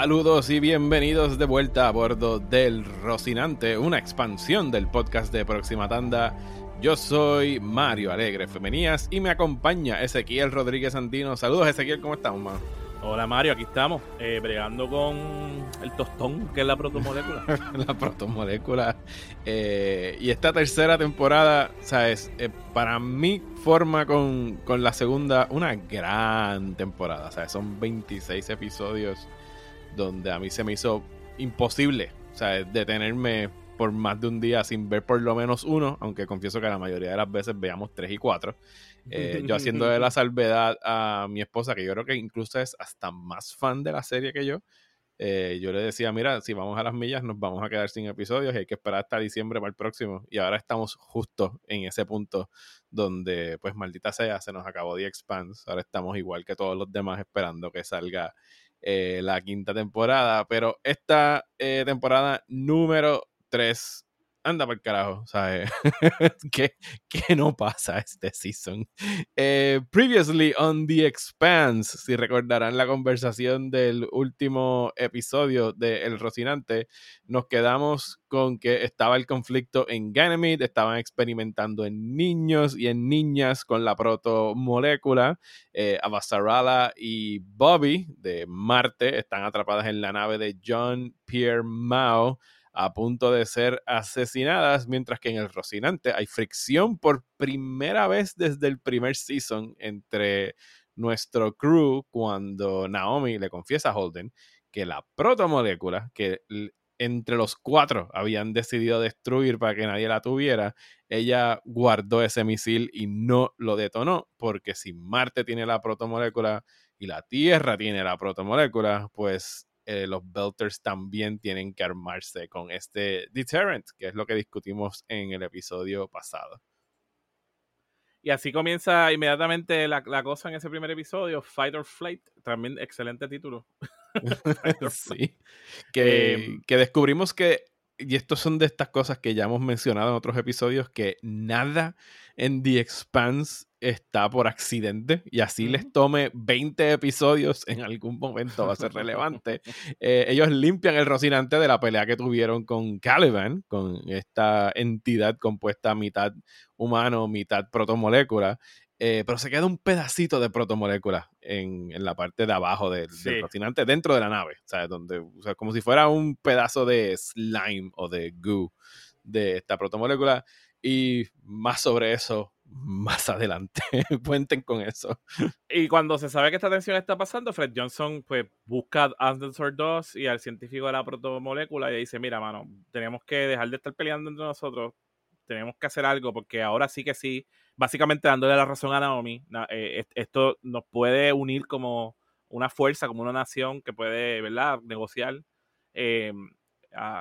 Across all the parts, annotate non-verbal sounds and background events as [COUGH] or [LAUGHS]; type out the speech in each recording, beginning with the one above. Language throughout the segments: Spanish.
Saludos y bienvenidos de vuelta a bordo del Rocinante, una expansión del podcast de Próxima Tanda. Yo soy Mario Alegre Femenías y me acompaña Ezequiel Rodríguez Andino. Saludos Ezequiel, ¿cómo estamos, man? Hola Mario, aquí estamos, eh, bregando con el tostón, que es la protomolécula. [LAUGHS] la protomolécula. Eh, y esta tercera temporada, ¿sabes? Eh, para mí forma con, con, la segunda una gran temporada. ¿sabes? Son 26 episodios donde a mí se me hizo imposible, o sea, detenerme por más de un día sin ver por lo menos uno, aunque confieso que la mayoría de las veces veamos tres y cuatro. Eh, yo haciendo de la [LAUGHS] salvedad a mi esposa, que yo creo que incluso es hasta más fan de la serie que yo, eh, yo le decía, mira, si vamos a las millas nos vamos a quedar sin episodios y hay que esperar hasta diciembre para el próximo. Y ahora estamos justo en ese punto donde, pues maldita sea, se nos acabó The Expanse. Ahora estamos igual que todos los demás esperando que salga eh, la quinta temporada. Pero esta eh, temporada número 3 anda por el carajo, ¿sabes? [LAUGHS] ¿Qué, ¿Qué, no pasa este season? Eh, previously on The Expanse, si recordarán la conversación del último episodio de El Rocinante, nos quedamos con que estaba el conflicto en Ganymede, estaban experimentando en niños y en niñas con la protomolécula. Eh, Avasarala y Bobby de Marte están atrapadas en la nave de John Pierre Mao a punto de ser asesinadas, mientras que en el Rocinante hay fricción por primera vez desde el primer season entre nuestro crew cuando Naomi le confiesa a Holden que la protomolécula que entre los cuatro habían decidido destruir para que nadie la tuviera, ella guardó ese misil y no lo detonó, porque si Marte tiene la protomolécula y la Tierra tiene la protomolécula, pues eh, los Belters también tienen que armarse con este deterrent, que es lo que discutimos en el episodio pasado. Y así comienza inmediatamente la, cosa en ese primer episodio, Fight or Flight, también excelente título. [LAUGHS] [LAUGHS] sí, que, em, que descubrimos que y estos son de estas cosas que ya hemos mencionado en otros episodios, que nada en The Expanse está por accidente y así les tome 20 episodios en algún momento va a ser relevante. [LAUGHS] Eh, ellos limpian el Rocinante de la pelea que tuvieron con Caliban, con esta entidad compuesta mitad humano, mitad protomolécula, eh, pero se queda un pedacito de protomolécula en, en la parte de abajo del, rocinante, dentro de la nave. Sea, donde, o sea, como si fuera un pedazo de slime o de goo de esta protomolécula. Y más sobre eso más adelante. [LAUGHS] Cuenten con eso. Y cuando se sabe que esta tensión está pasando, Fred Johnson pues busca a Anderson 2 y al científico de la protomolécula y dice, mira, mano, tenemos que dejar de estar peleando entre nosotros, tenemos que hacer algo porque ahora sí que sí básicamente dándole la razón a Naomi, eh, esto nos puede unir como una fuerza, como una nación que puede, ¿verdad?, negociar eh,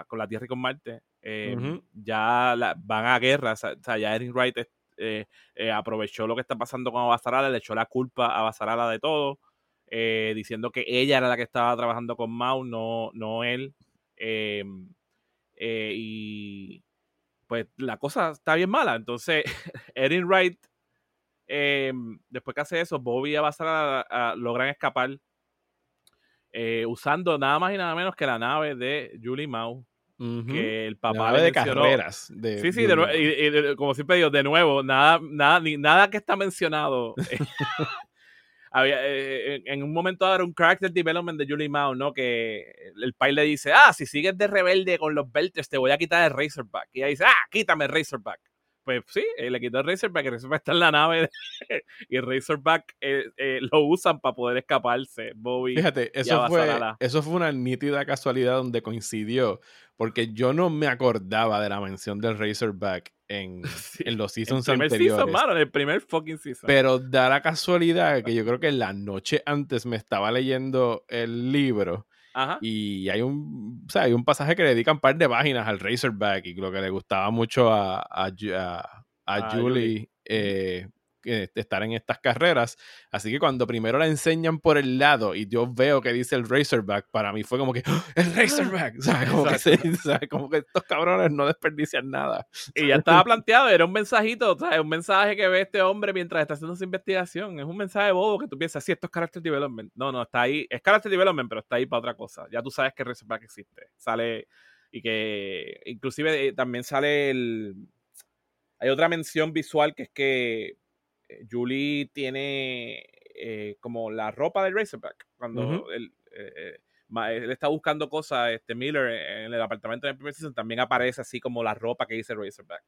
con la Tierra y con Marte. Eh, ya van a guerra, o sea, ya Erin Wright aprovechó lo que está pasando con Abasarala, le echó la culpa a Abasarala de todo, diciendo que ella era la que estaba trabajando con Mao, no, no él. y pues la cosa está bien mala. Entonces, [LAUGHS] Erin Wright, después que hace eso, Bobby y Abasara logran escapar eh, usando nada más y nada menos que la nave de Julie Que el papá de carreras. sí, sí, como siempre digo, de nuevo, nada, nada, ni, nada que está mencionado [LAUGHS] [LAUGHS] había, eh, eh, en un momento dado un character development de Julie Mao, ¿no? Que el pai le dice, ah, si sigues de rebelde con los belts, te voy a quitar el Razorback. Y ella dice, ah, quítame el Razorback. Pues sí, eh, le quitó el Razorback, el Razorback está en la nave [LAUGHS] y el Razorback lo usan para poder escaparse. Bobby. Fíjate, eso fue, eso fue una nítida casualidad donde coincidió, porque yo no me acordaba de la mención del Razorback en, [LAUGHS] en los seasons el primer anteriores. Season, mano, el primer fucking season. Pero da la casualidad que yo creo que la noche antes me estaba leyendo el libro. Ajá. Y hay un, o sea, hay un pasaje que le dedican un par de páginas al Razorback y lo que le gustaba mucho a, a, a, Julie, Eh, eh, estar en estas carreras. Así que cuando primero la enseñan por el lado y yo veo que dice el Razorback, para mí fue como que ¡Ah! el Razorback, ¿sabes? Como, que, [LAUGHS] como que estos cabrones no desperdician nada. Y ya estaba [LAUGHS] planteado, era un mensajito, ¿sabes? un mensaje que ve este hombre mientras está haciendo su investigación. Es un mensaje bobo que tú piensas, sí, esto es character development. No, no, está ahí, es character development, pero está ahí para otra cosa. Ya tú sabes que el Razorback existe. Sale y que inclusive eh, también sale el... Hay otra mención visual que es que Julie tiene eh, como la ropa del Razorback. Cuando él, él, está buscando cosas, este Miller, en el apartamento de primer season, también aparece así como la ropa que dice Razorback.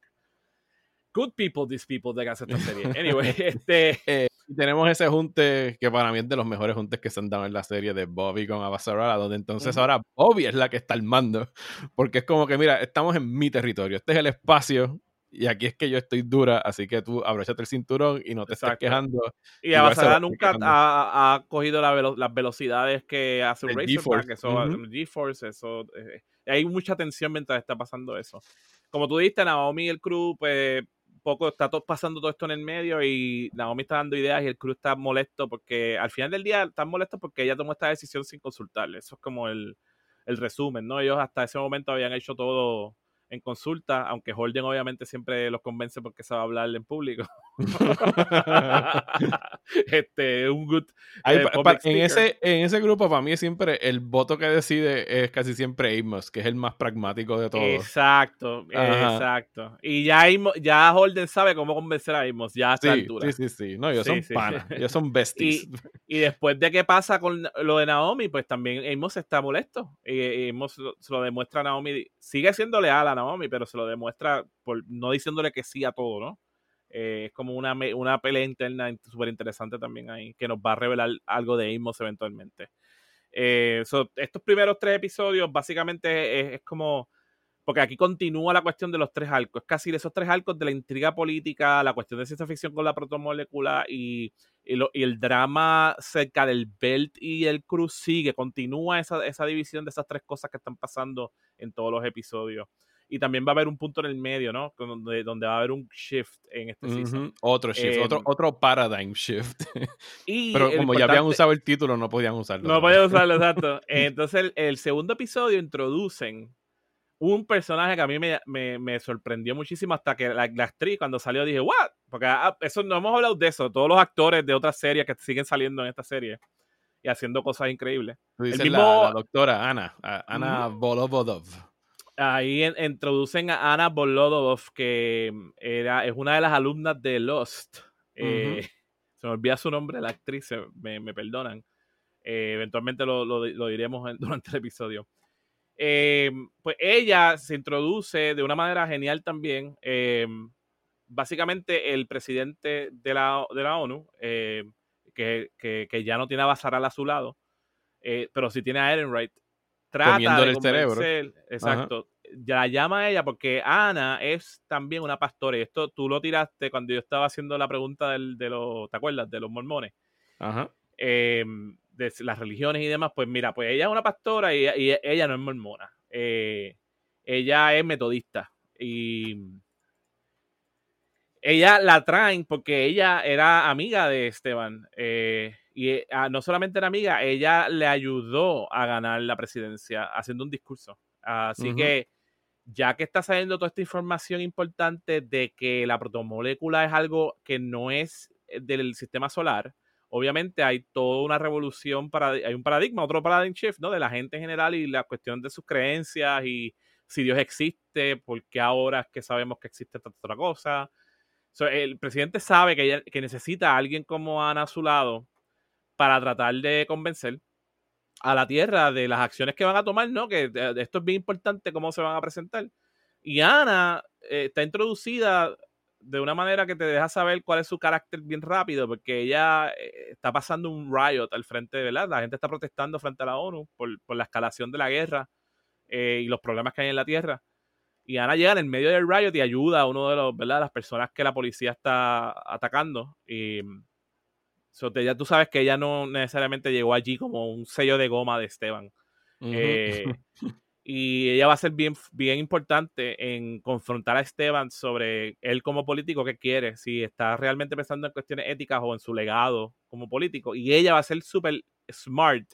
Good people, these people de hacer esta serie. [LAUGHS] Anyway, este tenemos ese junte que para mí es de los mejores juntes que se han dado en la serie de Bobby con Abasarala, donde entonces ahora Bobby es la que está al mando, porque es como que, mira, estamos en mi territorio, este es el espacio y aquí es que yo estoy dura, así que tú abrochate el cinturón y no te estés quejando. Y Abasarala nunca ha, cogido las velocidades que hace un Racerback, eso, GeForce, eso, eh, hay mucha tensión mientras está pasando eso. Como tú dijiste, Naomi y el crew, pues poco está todo, pasando todo esto en el medio y Naomi está dando ideas y el crew está molesto porque al final del día están molestos porque ella tomó esta decisión sin consultarle. Eso es como el, el resumen, ¿no? Ellos hasta ese momento habían hecho todo en consulta, aunque Holden obviamente siempre los convence porque sabe hablar en público. [LAUGHS] [LAUGHS] este, un good. Eh, en, ese, en ese grupo, para mí, siempre el voto que decide es casi siempre Amos, que es el más pragmático de todos. Exacto, exacto. Y ya, ya Holden sabe cómo convencer a Amos, ya a esta sí, altura. Sí, sí, sí. No, ellos son panas, [LAUGHS] ellos son besties. Y, después de qué pasa con lo de Naomi, pues también Amos está molesto. Y Amos se lo demuestra a Naomi. Sigue siendo leal a Naomi, pero se lo demuestra por no diciéndole que sí a todo, ¿no? Eh, es como una, una pelea interna súper interesante también ahí, que nos va a revelar algo de Amos eventualmente. Eh, estos primeros tres episodios básicamente es, como, porque aquí continúa la cuestión de los tres arcos, es casi de esos tres arcos de la intriga política, la cuestión de ciencia ficción con la protomolécula y, y, el drama cerca del Belt y el Cruz sigue, continúa esa, esa división de esas tres cosas que están pasando en todos los episodios y también va a haber un punto en el medio, ¿no? Donde, donde va a haber un shift en este season. Otro shift, otro, em, otro paradigm shift. [LAUGHS] Pero como ya habían usado el título, no podían usarlo. No, podían usarlo, exacto. [LAUGHS] Entonces, el, segundo episodio introducen un personaje que a mí me, me, me sorprendió muchísimo hasta que la, actriz cuando salió dije, ¿what? Porque ah, eso no hemos hablado de eso. Todos los actores de otras series que siguen saliendo en esta serie y haciendo cosas increíbles. el mismo... la, doctora Ana, Ana Volobodov ahí introducen a Ana Bolodov, que mm, era, es una de las alumnas de Lost. Eh, [LAUGHS] se me olvida su nombre, la actriz, me, me perdonan. Eh, eventualmente lo, lo, diremos [LAUGHS] durante el episodio. Eh, pues ella se introduce de una manera genial también. básicamente, el presidente de la, de la ONU, que, que, que, ya no tiene a Basaral a su lado, pero sí tiene a Ehrenreich, trata de el cerebro. Exacto. Ya la llama ella porque Ana es también una pastora. Y esto tú lo tiraste cuando yo estaba haciendo la pregunta del, de los, ¿te acuerdas? De los mormones. Ajá. Em, de las religiones y demás. Pues mira, pues ella es una pastora y, ella no es mormona. Eh, ella es metodista. Y ella la traen porque ella era amiga de Esteban. Eh, y ah, no solamente era amiga, ella le ayudó a ganar la presidencia haciendo un discurso. Así que ya que está saliendo toda esta información importante de que la protomolécula es algo que no es eh, del sistema solar, obviamente hay toda una revolución, para, hay un paradigma, otro paradigm shift, ¿no? De la gente en general y la cuestión de sus creencias y si Dios existe, por qué ahora es que sabemos que existe tanta otra cosa. el presidente sabe que, que necesita a alguien como Ana a su lado para tratar de convencer a la tierra de las acciones que van a tomar, ¿no? Que eh, esto es bien importante cómo se van a presentar. Y Ana eh, está introducida de una manera que te deja saber cuál es su carácter bien rápido, porque ella eh, está pasando un riot al frente, de ¿verdad? La gente está protestando frente a la ONU por, la escalación de la guerra y los problemas que hay en la tierra. Y Ana llega en el medio del riot y ayuda a uno de los, ¿verdad? las personas que la policía está atacando. Y ya tú sabes que ella no necesariamente llegó allí como un sello de goma de Esteban. Eh, [LAUGHS] Y ella va a ser bien, bien importante en confrontar a Esteban sobre él como político que quiere, si está realmente pensando en cuestiones éticas o en su legado como político. Y ella va a ser súper smart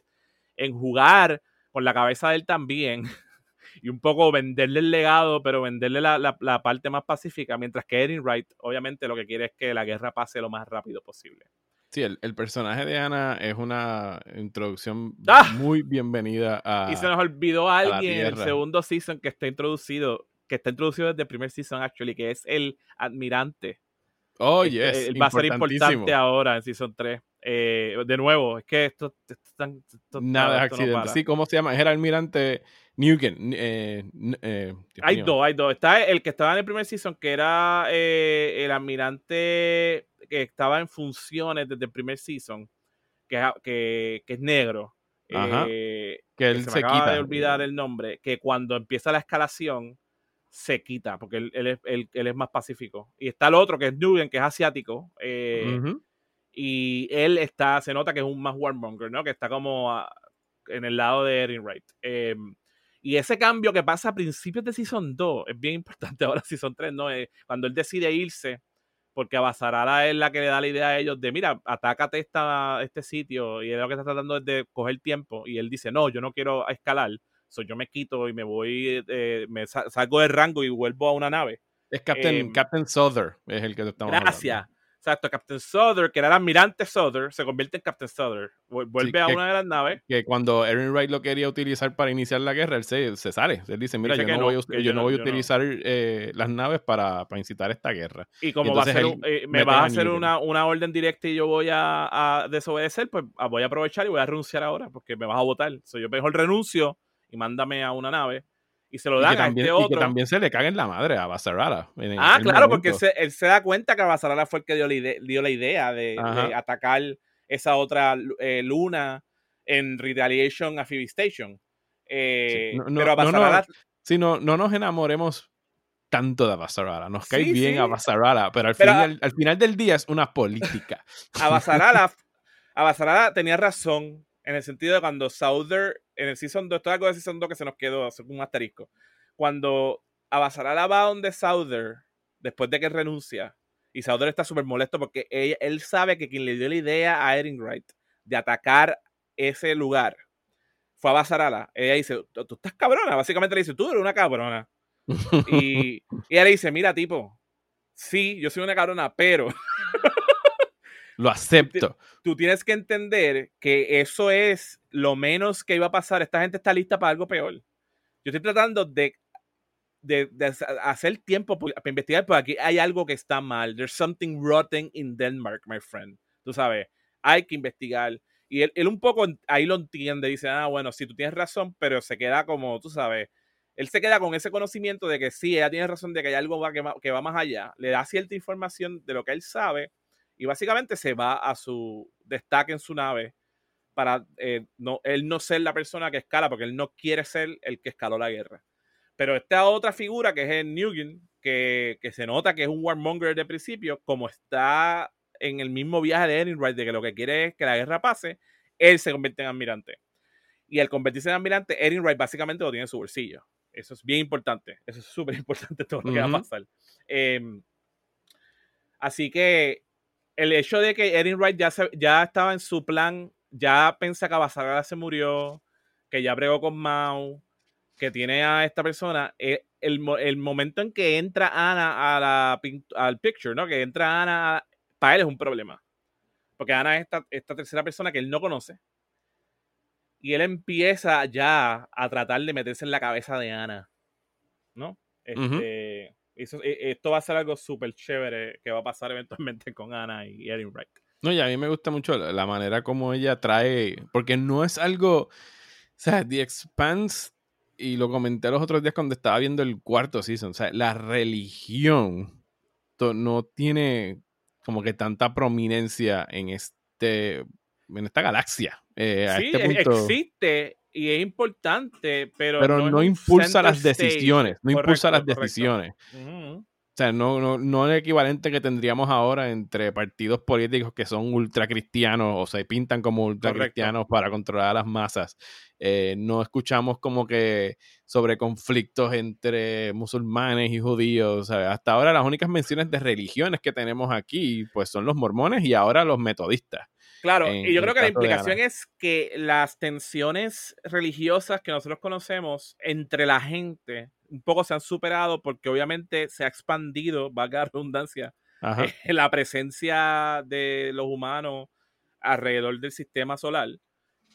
en jugar con la cabeza de él también [LAUGHS] y un poco venderle el legado, pero venderle la, la, parte más pacífica, mientras que Erin Wright obviamente lo que quiere es que la guerra pase lo más rápido posible. Sí, el, personaje de Ana es una introducción ¡Ah! muy bienvenida a. Y se nos olvidó alguien en el segundo season que está introducido, que está introducido desde el primer season, actually, que es el admirante. Oh, yes. Él va a ser importante ahora en season 3. Eh, de nuevo, es que esto, Nada es accidente. sí, ¿cómo se llama? Es el almirante Nugent. Eh, eh, hay dos, hay dos. Está el que estaba en el primer season, que era el almirante que estaba en funciones desde el primer season, que, que, que es negro. que él se, acaba de olvidar el nombre, que cuando empieza la escalación se quita, porque él, él, es, es, más pacífico. Y está el otro, que es Nugent, que es asiático. Eh, y él está, se nota que es un más warmonger, ¿no? Que está como en el lado de Erin Wright. Em, y ese cambio que pasa a principios de Season 2 es bien importante ahora [LAUGHS] Season 3, ¿no? Eh, cuando él decide irse, porque Abasarala es la que le da la idea a ellos de, mira, atácate esta, este sitio, y él lo que está tratando es de coger tiempo, y él dice, no, yo no quiero escalar, so yo me quito y me voy, eh, me salgo del rango y vuelvo a una nave. Es Captain, em, Captain Souther, es el que estamos Gracias. Exacto, Captain Souther, que era el almirante Souther, se convierte en Captain Souther. Vuelve a una de las naves. Que cuando Erin Wright lo quería utilizar para iniciar la guerra, él se, sale. Él dice, mira, yo, no voy, yo, no voy, a utilizar eh, las naves para, para, incitar esta guerra. Y como va a ser, eh, me va a hacer una, una, orden directa y yo voy a, a, desobedecer, pues ah, voy a aprovechar y voy a renunciar ahora porque me vas a votar. So, yo mejor renuncio y mándame a una nave y se lo dan también, a este otro. Y que también se le caga en la madre a Basarara. ah, claro, porque él se, da cuenta que Basarara fue el que dio la, idea, de, atacar esa otra eh, luna en Retaliation a Phoebe Station. Eh, no, pero a Basarara... No, no, nos enamoremos tanto de Basarara. Nos cae bien a Basarara, pero, al, final, al final del día es una política. [LAUGHS] A Basarara, [LAUGHS] a Basarara tenía razón en el sentido de cuando Souther, en el Season 2, esto es algo de Season 2 que se nos quedó, un asterisco. Cuando Abasarala va donde Souther, después de que renuncia, y Souther está súper molesto porque él sabe que quien le dio la idea a Erin Wright de atacar ese lugar fue a Basarala. Ella dice, tú estás cabrona. Básicamente le dice, tú eres una cabrona. [LAUGHS] y, y ella le dice, mira, tipo, sí, yo soy una cabrona, pero [LAUGHS] Lo acepto. Tú, tienes que entender que eso es lo menos que iba a pasar. Esta gente está lista para algo peor. Yo estoy tratando de, de, hacer tiempo para investigar, pero aquí hay algo que está mal. There's something rotten in Denmark, my friend. Tú sabes, hay que investigar. Y él, un poco ahí lo entiende, dice, ah, bueno, sí, tú tienes razón, pero se queda como, tú sabes, él se queda con ese conocimiento de que sí, ella tiene razón de que hay algo que, que va más allá. Le da cierta información de lo que él sabe y básicamente se va a su destaque en su nave para eh, no, él no ser la persona que escala, porque él no quiere ser el que escaló la guerra. Pero esta otra figura que es el Nugent, que, que se nota que es un warmonger de principio, como está en el mismo viaje de Erin Wright, de que lo que quiere es que la guerra pase, él se convierte en almirante. Y al convertirse en almirante, Erin Wright básicamente lo tiene en su bolsillo. Eso es bien importante. Eso es súper [LAUGHS] importante todo lo que va a pasar. Em, así que el hecho de que Erin Wright ya, ya estaba en su plan, ya piensa que Abasagara se murió, que ya bregó con Mao, que tiene a esta persona, eh, el, el, momento en que entra Ana a la, al picture, ¿no? Que entra Ana, para él es un problema. Porque Ana es esta, esta tercera persona que él no conoce. Y él empieza ya a tratar de meterse en la cabeza de Ana. ¿No? Este, e, esto va a ser algo súper chévere que va a pasar eventualmente con Ana y Erin Wright. No, y a mí me gusta mucho la manera como ella trae, porque no es algo, o sea, The Expanse, y lo comenté los otros días cuando estaba viendo el cuarto season, o sea, la religión no tiene como que tanta prominencia en este en esta galaxia. Eh, sí, este e, existe y es importante, pero, pero no, impulsa las decisiones, no impulsa las decisiones. O sea, no, no, no el equivalente que tendríamos ahora entre partidos políticos que son ultracristianos o se pintan como ultracristianos para controlar a las masas. Eh, no escuchamos como que sobre conflictos entre musulmanes y judíos. hasta ahora las únicas menciones de religiones que tenemos aquí pues son los mormones y ahora los metodistas. Claro, y yo creo que la implicación es que las tensiones religiosas que nosotros conocemos entre la gente un poco se han superado porque obviamente se ha expandido, valga la redundancia, eh, [LAUGHS] la presencia de los humanos alrededor del sistema solar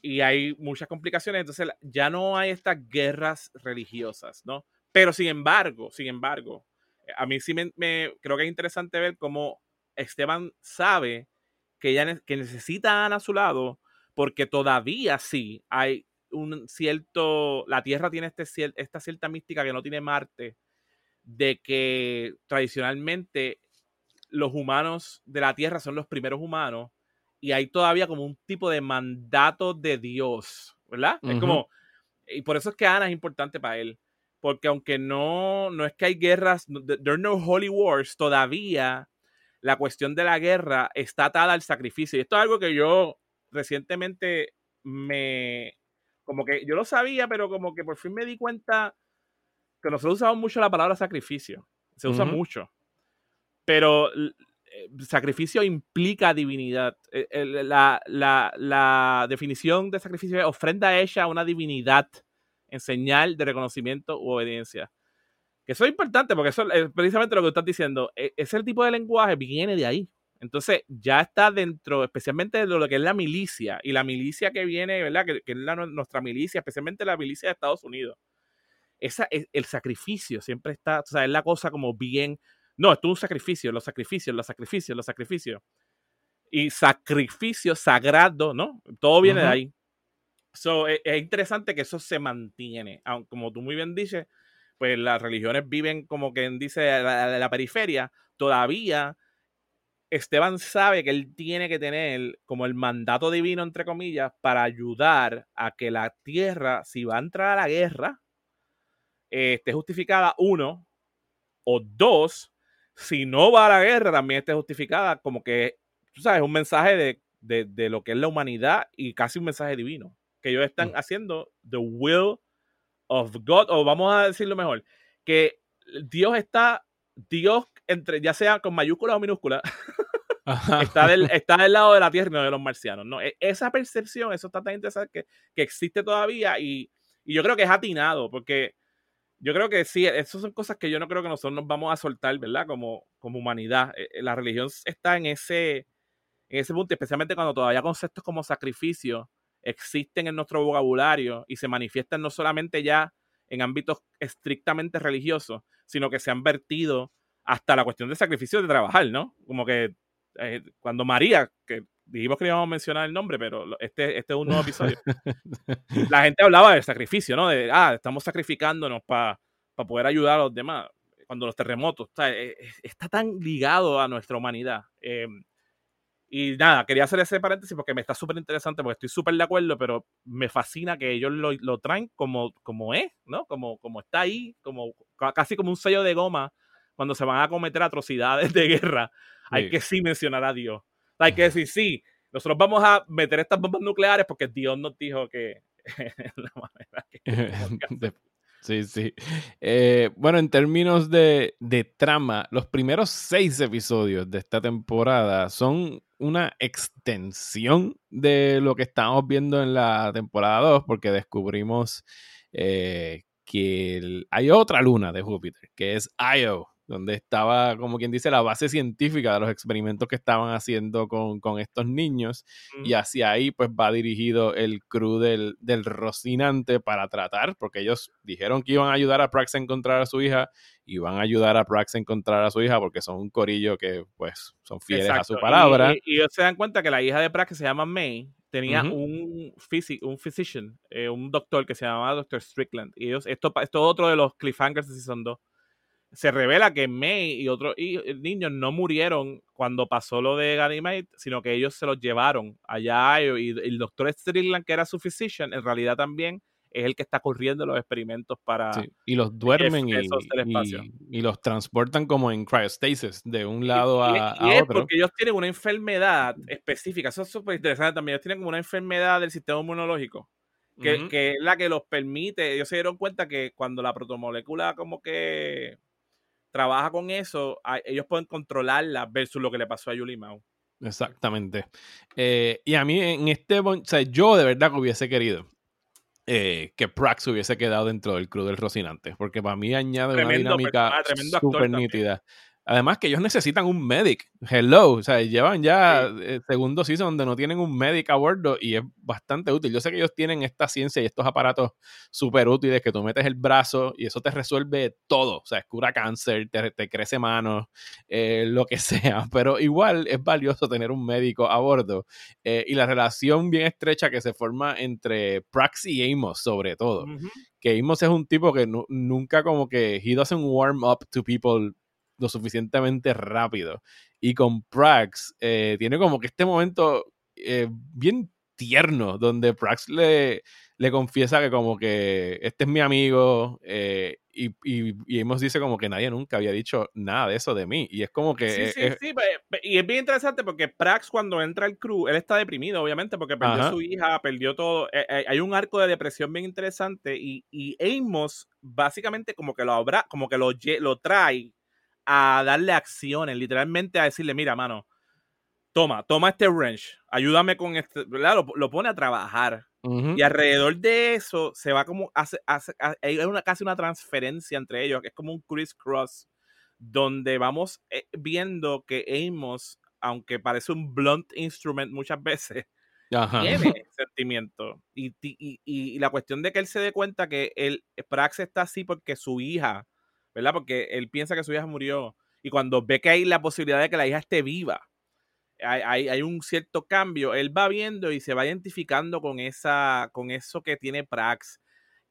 y hay muchas complicaciones, entonces ya no hay estas guerras religiosas, ¿no? Pero sin embargo, sin embargo, a mí sí me, creo que es interesante ver cómo Esteban sabe que, ella, que necesita a Ana a su lado porque todavía sí hay un cierto, la Tierra tiene este, esta cierta mística que no tiene Marte, de que tradicionalmente los humanos de la Tierra son los primeros humanos y hay todavía como un tipo de mandato de Dios, ¿verdad? Es como, y por eso es que Ana es importante para él, porque aunque no, no es que hay guerras, there are no holy wars, todavía la cuestión de la guerra está atada al sacrificio. Y esto es algo que yo recientemente me, como que yo lo sabía, pero como que por fin me di cuenta que nosotros usamos mucho la palabra sacrificio. Se usa mucho. Pero eh, sacrificio implica divinidad. Eh, la, la, definición de sacrificio es ofrenda hecha a una divinidad en señal de reconocimiento u obediencia. Que eso es importante porque eso es precisamente lo que estás diciendo. E, ese tipo de lenguaje viene de ahí. Entonces ya está dentro, especialmente de lo que es la milicia, y la milicia que viene, ¿verdad? Que, es nuestra milicia, especialmente la milicia de Estados Unidos. Esa, el sacrificio siempre está, o sea, es la cosa como bien, no, esto es un sacrificio, los sacrificios, los sacrificios, los sacrificios. Y sacrificio sagrado, ¿no? Todo viene de ahí. So, es, es, interesante que eso se mantiene. Aunque, como tú muy bien dices, pues las religiones viven como quien dice la, la periferia. Todavía Esteban sabe que él tiene que tener como el mandato divino, entre comillas, para ayudar a que la tierra, si va a entrar a la guerra, esté justificada, uno, o dos, si no va a la guerra, también esté justificada como que, tú sabes, un mensaje de, lo que es la humanidad y casi un mensaje divino, que ellos están mm. haciendo the will of God, o vamos a decirlo mejor, que Dios está, Dios, entre, ya sea con mayúsculas o minúsculas, [LAUGHS] está, del, está del lado de la Tierra y no de los marcianos. ¿no? E, esa percepción, eso está tan interesante que, que existe todavía y, y, yo creo que es atinado, porque yo creo que sí, esas son cosas que yo no creo que nosotros nos vamos a soltar, ¿verdad? Como, como humanidad. E, e, la religión está en ese, en ese punto, especialmente cuando todavía conceptos como sacrificio existen en nuestro vocabulario y se manifiestan no solamente ya en ámbitos estrictamente religiosos, sino que se han vertido hasta la cuestión de sacrificio de trabajar, ¿no? Como que eh, cuando María, que dijimos que íbamos a mencionar el nombre, pero este, este es un nuevo episodio, [LAUGHS] la gente hablaba del sacrificio, ¿no? De, ah, estamos sacrificándonos para poder ayudar a los demás. Cuando los terremotos, está, eh, eh, está tan ligado a nuestra humanidad. Y nada, quería hacer ese paréntesis porque me está súper interesante, porque estoy súper de acuerdo, pero me fascina que ellos lo, lo, traen como, como es, ¿no? Como, como está ahí, como casi como un sello de goma cuando se van a cometer atrocidades de guerra hay que sí mencionar a Dios. Hay que decir, sí, nosotros vamos a meter estas bombas nucleares porque Dios nos dijo que [LAUGHS] la manera que [LAUGHS] Sí, sí. Eh, bueno, en términos de, de, trama, los primeros seis episodios de esta temporada son una extensión de lo que estábamos viendo en la temporada 2, porque descubrimos eh, que hay otra luna de Júpiter, que es Io, donde estaba, como quien dice, la base científica de los experimentos que estaban haciendo con, estos niños. Y hacia ahí, pues va dirigido el crew del, del Rocinante para tratar, porque ellos dijeron que iban a ayudar a Prax a encontrar a su hija y van a ayudar a Prax a encontrar a su hija porque son un corillo que, pues, son fieles a su palabra. Y, ellos se dan cuenta que la hija de Prax, que se llama May, tenía un, un physician, eh, un doctor que se llamaba Dr. Strickland. Y ellos, esto, esto es otro de los cliffhangers de Season 2 se revela que May y otros niños no murieron cuando pasó lo de Ganymede, sino que ellos se los llevaron allá y el doctor Strickland, que era su physician, en realidad también es el que está corriendo los experimentos para... y los duermen y, y, los transportan como en cryostasis de un lado a, y es porque ellos tienen una enfermedad específica, eso es súper interesante también, ellos tienen como una enfermedad del sistema inmunológico. Que, que, es la que los permite, ellos se dieron cuenta que cuando la protomolécula como que trabaja con eso, ellos pueden controlarla versus lo que le pasó a Julie Mao. Exactamente. Eh, y a mí en este, o sea, yo de verdad que hubiese querido eh, que Prax hubiese quedado dentro del crew del Rocinante, porque para mí añade una dinámica súper nítida. Además que ellos necesitan un medic. Hello. O sea, llevan ya eh, segundo season donde no tienen un medic a bordo y es bastante útil. Yo sé que ellos tienen esta ciencia y estos aparatos súper útiles que tú metes el brazo y eso te resuelve todo. O sea, cura cáncer, te, crece manos, eh, lo que [LAUGHS] sea. Pero igual es valioso tener un médico a bordo. Eh, y la relación bien estrecha que se forma entre Prax y Amos, sobre todo. Que Amos es un tipo que nunca como que he doesn't warm up to people lo suficientemente rápido. Y con Prax eh, tiene como que este momento eh, bien tierno, donde Prax le, le confiesa que como que este es mi amigo eh, y, y, hemos dice como que nadie nunca había dicho nada de eso de mí. Y es como que... Sí, sí, sí. Y es bien interesante porque Prax cuando entra al crew, él está deprimido, obviamente, porque perdió a su hija, perdió todo. hay un arco de depresión bien interesante y, y Amos básicamente como que lo, habrá, como que lo, lo trae a darle acciones, literalmente a decirle, mira, mano, toma, toma este wrench, ayúdame con este, Lo, lo pone a trabajar. Y alrededor de eso se va como, hace, hace, hay una, casi una transferencia entre ellos, que es como un crisscross, donde vamos eh, viendo que Amos, aunque parece un blunt instrument muchas veces, tiene [LAUGHS] sentimiento. Y, y, y, la cuestión de que él se dé cuenta que el Prax está así porque su hija ¿verdad? Porque él piensa que su hija murió y cuando ve que hay la posibilidad de que la hija esté viva, hay, hay, un cierto cambio, él va viendo y se va identificando con, esa, con eso que tiene Prax.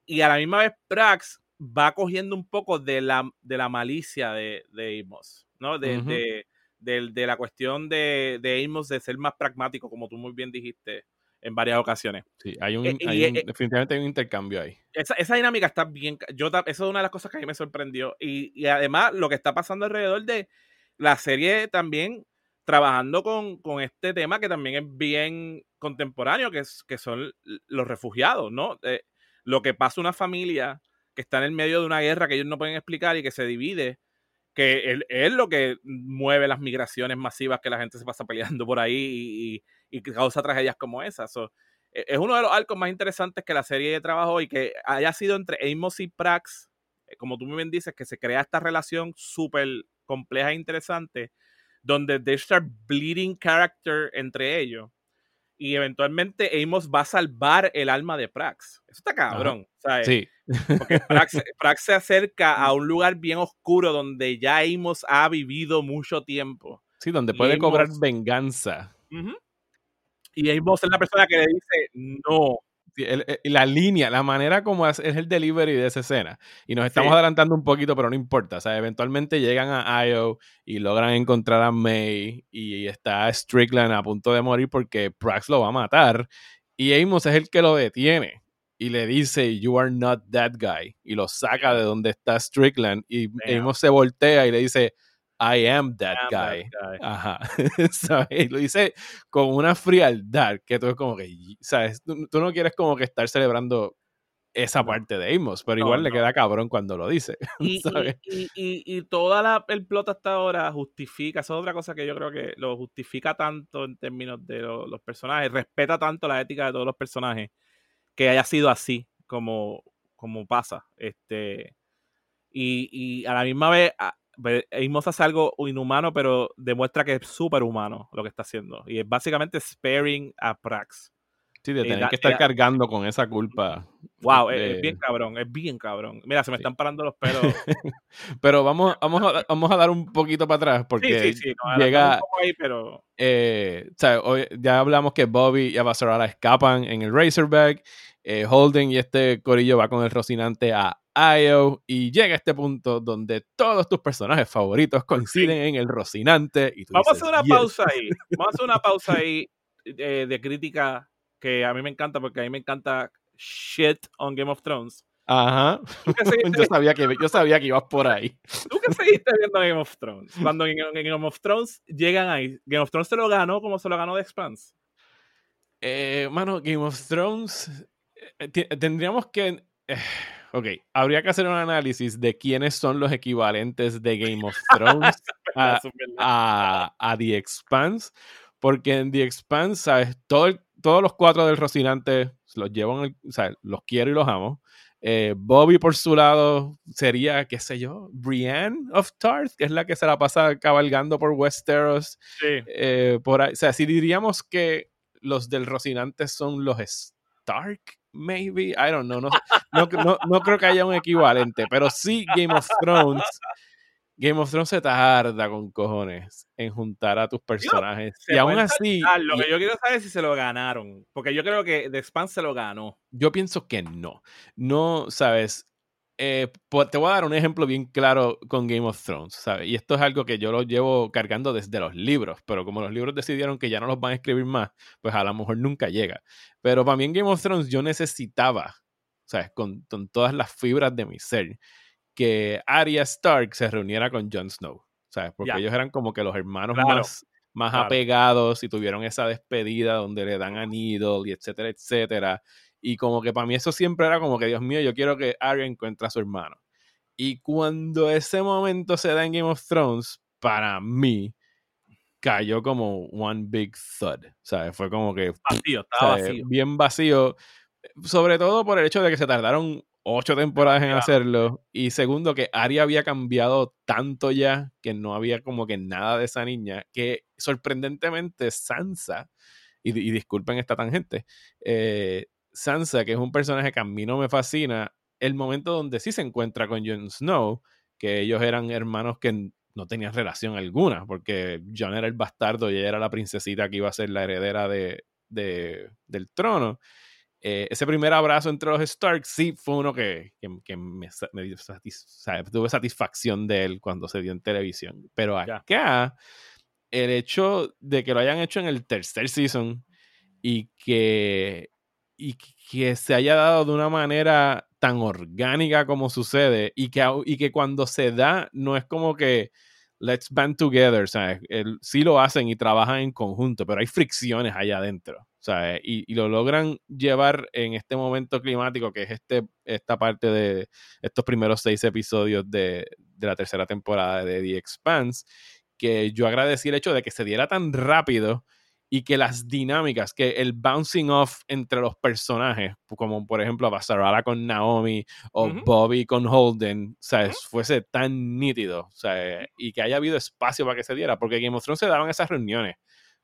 Y a la misma vez Prax va cogiendo un poco de la, de la malicia de, de Amos, ¿no? De, de, la cuestión de, de Amos de ser más pragmático, como tú muy bien dijiste en varias ocasiones. Sí, hay un, eh, eh, definitivamente hay un intercambio ahí. Esa, esa, dinámica está bien. Yo, eso es una de las cosas que a mí me sorprendió. Y, y, además, lo que está pasando alrededor de la serie también trabajando con, con, este tema que también es bien contemporáneo, que, es, que son los refugiados, ¿no? Eh, lo que pasa una familia que está en el medio de una guerra que ellos no pueden explicar y que se divide, que es, lo que mueve las migraciones masivas que la gente se pasa peleando por ahí y, y causa tragedias como esas. E, es uno de los arcos más interesantes que la serie de trabajo y que haya sido entre Amos y Prax, eh, como tú muy bien dices, que se crea esta relación súper compleja e interesante, donde they start bleeding character entre ellos. Y eventualmente Amos va a salvar el alma de Prax. Eso está cabrón. Sí. Porque [LAUGHS] Prax, se acerca a un lugar bien oscuro donde ya Amos ha vivido mucho tiempo. Sí, donde puede cobrar venganza. Y Amos es la persona que le dice no. Eh, la línea, la manera como es, el delivery de esa escena. Y nos estamos adelantando un poquito, pero no importa. O sea, eventualmente llegan a Io y logran encontrar a May y está Strickland a punto de morir porque Prax lo va a matar. Y Amos es el que lo detiene y le dice, You are not that guy. Y lo saca de donde está Strickland. Y Amos se voltea y le dice, I am that, guy. Ajá. [LAUGHS] ¿Sabes? Lo dice con una frialdad que tú es como que, ¿sabes? Tú, no quieres como que estar celebrando esa parte de Amos, pero igual le queda cabrón cuando lo dice. [LAUGHS] Y, ¿sabes? y, y, y, toda la, el plot hasta ahora justifica, esa es otra cosa que yo creo que lo justifica tanto en términos de los personajes, respeta tanto la ética de todos los personajes, que haya sido así como, como pasa. Este, y, y a la misma vez, Amos hace algo inhumano, pero demuestra que es súper humano lo que está haciendo. Y es básicamente sparing a Prax. Sí, de tener que estar cargando con esa culpa. Wow, es, bien cabrón, es bien cabrón. Mira, se me están parando los pelos. [LAUGHS] pero vamos, vamos, a, vamos a dar un poquito para atrás porque llega... Ahí, pero... Eh, o sea, hoy, ya hablamos que Bobby y Abasarala escapan en el Razorback. Eh, Holden y este corillo va con el Rocinante a Io y llega a este punto donde todos tus personajes favoritos coinciden en el Rocinante. Y Vamos a hacer una pausa ahí. Vamos a hacer una pausa ahí de, crítica que a mí me encanta porque a mí me encanta shit on Game of Thrones. Ajá. [LAUGHS] yo, sabía que, yo sabía que ibas por ahí. ¿Tú qué seguiste viendo Game of Thrones? Cuando en, Game of Thrones llegan ahí, Game of Thrones se lo ganó como se lo ganó The Expanse. Eh, mano, Game of Thrones, eh, tendríamos que... Ok, habría que hacer un análisis de quiénes son los equivalentes de Game of Thrones [LAUGHS] a, a, a, The Expanse, porque en The Expanse, ¿sabes? Todo todos los cuatro del Rocinante los llevo, o sea, los quiero y los amo. Eh, Bobby, por su lado, sería, qué sé yo, Brienne of Tarth, que es la que se la pasa cabalgando por Westeros. Sí. Eh, por O sea, si diríamos que los del Rocinante son los Stark, maybe, I don't know. No, no, no creo que haya un equivalente, pero sí Game of Thrones Game of Thrones se tarda con cojones en juntar a tus personajes. y aún así. lo que yo quiero saber es si se lo ganaron. Porque yo creo que The Expanse se lo ganó. Yo pienso que no. No, sabes. Eh, te voy a dar un ejemplo bien claro con Game of Thrones, ¿sabes? Y esto es algo que yo lo llevo cargando desde los libros, pero como los libros decidieron que ya no los van a escribir más, pues a lo mejor nunca llega. Pero para mí en Game of Thrones yo necesitaba, ¿sabes? Con, con todas las fibras de mi ser, que Arya Stark se reuniera con Jon Snow, ¿sabes? Porque ellos eran como que los hermanos más, más apegados y tuvieron esa despedida donde le dan a Needle y etcétera, etcétera. Y como que para mí eso siempre era como que, Dios mío, yo quiero que Arya encuentre a su hermano. Y cuando ese momento se da en Game of Thrones, para mí, cayó como one big thud, ¿sabes? Fue como que... Vacío, estaba vacío. Bien vacío. Sobre todo por el hecho de que se tardaron ocho temporadas en hacerlo. Y segundo, que Arya había cambiado tanto ya que no había como que nada de esa niña. Que sorprendentemente Sansa, y, disculpen esta tangente, eh, Sansa, que es un personaje que a mí no me fascina, el momento donde sí se encuentra con Jon Snow, que ellos eran hermanos que no tenían relación alguna, porque Jon era el bastardo y ella era la princesita que iba a ser la heredera de, del trono. Eh, ese primer abrazo entre los Stark sí fue uno que, que, me, dio tuve satisfacción de él cuando se dio en televisión. Pero acá, el hecho de que lo hayan hecho en el tercer season y que, y que se haya dado de una manera tan orgánica como sucede y que, y que cuando se da no es como que let's band together, ¿sabes? sí lo hacen y trabajan en conjunto, pero hay fricciones allá adentro. Y, y, lo logran llevar en este momento climático, que es este, esta parte de estos primeros seis episodios de, de la tercera temporada de The Expanse, que yo agradecí el hecho de que se diera tan rápido y que las dinámicas, que el bouncing off entre los personajes, como por ejemplo Basarala con Naomi o Bobby con Holden, ¿sabes? fuese tan nítido, ¿sabes? y que haya habido espacio para que se diera, porque Game of Thrones se daban esas reuniones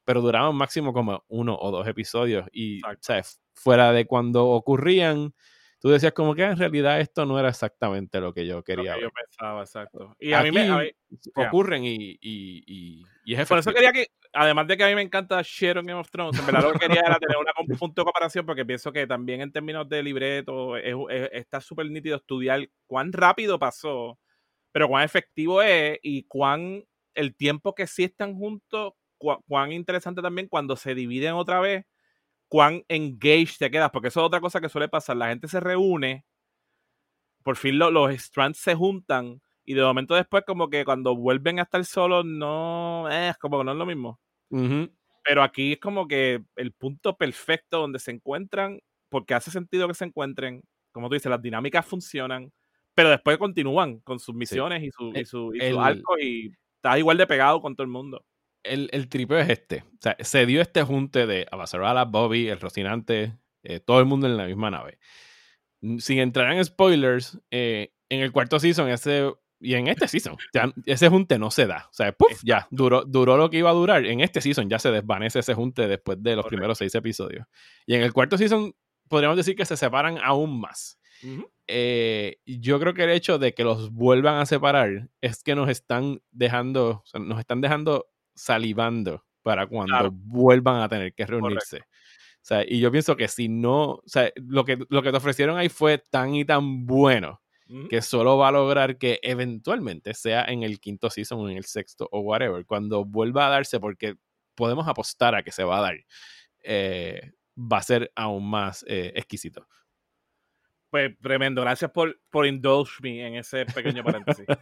pero duraban máximo como uno o dos episodios y, ¿sabes? Fuera de cuando ocurrían, tú decías como que en realidad esto no era exactamente lo que yo quería. Lo que yo pensaba, exacto. Y a mí me ocurren y, y, y, y, es Por eso quería que, además de que a mí me encanta Sharon Game of Thrones, en lo que quería era tener un punto de comparación porque pienso que también en términos de libreto está súper nítido estudiar cuán rápido pasó, pero cuán efectivo es y cuán el tiempo que sí están juntos cuán interesante también cuando se dividen otra vez, cuán engaged te quedas, porque eso es otra cosa que suele pasar. La gente se reúne, por fin los strands se juntan y de momento después como que cuando vuelven a estar solos no es como que no es lo mismo. Pero aquí es como que el punto perfecto donde se encuentran, porque hace sentido que se encuentren, como tú dices, las dinámicas funcionan, pero después continúan con sus misiones y su, y su, y su arco y estás igual de pegado con todo el mundo el, el tripeo es este. O sea, se dio este junte de Abasarala, Bobby, el Rocinante, eh, todo el mundo en la misma nave. Sin entrar en spoilers, eh, en el cuarto season, ese y en este season, ese junte no se da. O sea, puff, ya, duró, duró lo que iba a durar. En este season ya se desvanece ese junte después de los primeros seis episodios. Y en el cuarto season, podríamos decir que se separan aún más. Eh, yo creo que el hecho de que los vuelvan a separar es que nos están dejando, nos están dejando salivando para cuando vuelvan a tener que reunirse. O sea, y yo pienso que si no, o sea, lo que, lo que te ofrecieron ahí fue tan y tan bueno que solo va a lograr que eventualmente sea en el quinto season o en el sexto o whatever, cuando vuelva a darse, porque podemos apostar a que se va a dar, eh, va a ser aún más eh, exquisito. Pues tremendo, gracias por, por indulge me en ese pequeño paréntesis. [LAUGHS]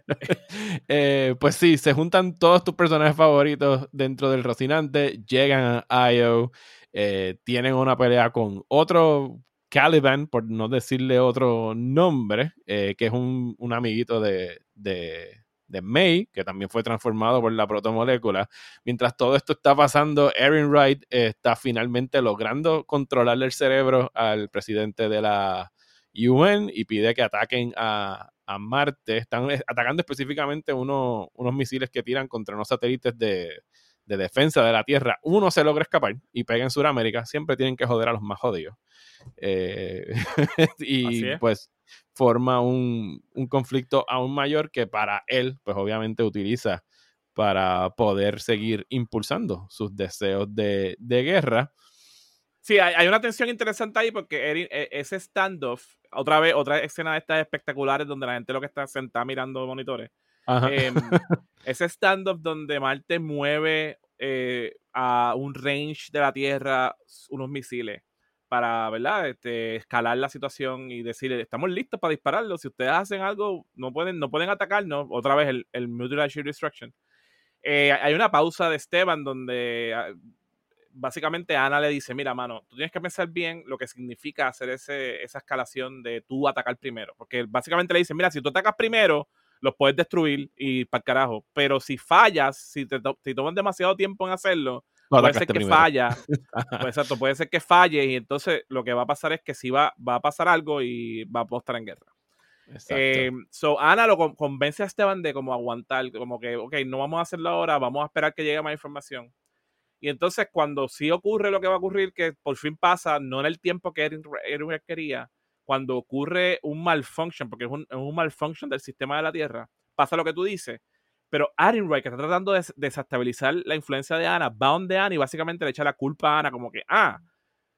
Eh, pues sí, se juntan todos tus personajes favoritos dentro del Rocinante, llegan a Io, eh, tienen una pelea con otro Caliban, por no decirle otro nombre, eh, que es un, un amiguito de, de, de, May, que también fue transformado por la protomolécula. Mientras todo esto está pasando, Erin Wright está finalmente logrando controlar el cerebro al presidente de la UN y pide que ataquen a, a Marte. Están atacando específicamente uno, unos misiles que tiran contra unos satélites de, de defensa de la Tierra. Uno se logra escapar y pega en Sudamérica. Siempre tienen que joder a los más jodidos. Eh, [LAUGHS] y pues forma un, un, conflicto aún mayor que para él, pues obviamente utiliza para poder seguir impulsando sus deseos de, de guerra. Sí, hay, hay, una tensión interesante ahí porque e, ese standoff, otra vez, otra escena de estas espectaculares donde la gente lo que está sentada mirando monitores. Eh, [LAUGHS] ese standoff donde Marte mueve eh, a un range de la Tierra unos misiles para, ¿verdad? Este, escalar la situación y decir, estamos listos para dispararlo. Si ustedes hacen algo, no pueden, no pueden atacarnos. Otra vez el, el Mutilation Destruction. Eh, hay una pausa de Esteban donde ah, básicamente Ana le dice, mira, mano, tú tienes que pensar bien lo que significa hacer ese, esa escalación de tú atacar primero. Porque básicamente le dice, mira, si tú atacas primero, los puedes destruir y para carajo. Pero si fallas, si te, si toman demasiado tiempo en hacerlo, puede ser que falla. [LAUGHS] pues, exacto, puede ser que falle y entonces lo que va a pasar es que si va, va a pasar algo y va a estar en guerra. Eh, so Ana lo convence a Esteban de como aguantar, como que, ok, no vamos a hacerlo ahora, vamos a esperar que llegue más información. Y entonces cuando sí ocurre lo que va a ocurrir, que por fin pasa, no en el tiempo que Erin, quería, cuando ocurre un malfunction, porque es un, un malfunction del sistema de la Tierra, pasa lo que tú dices, pero Wright, que está tratando de desestabilizar la influencia de Ana, va donde Ana y básicamente le echa la culpa a Ana, como que, ah,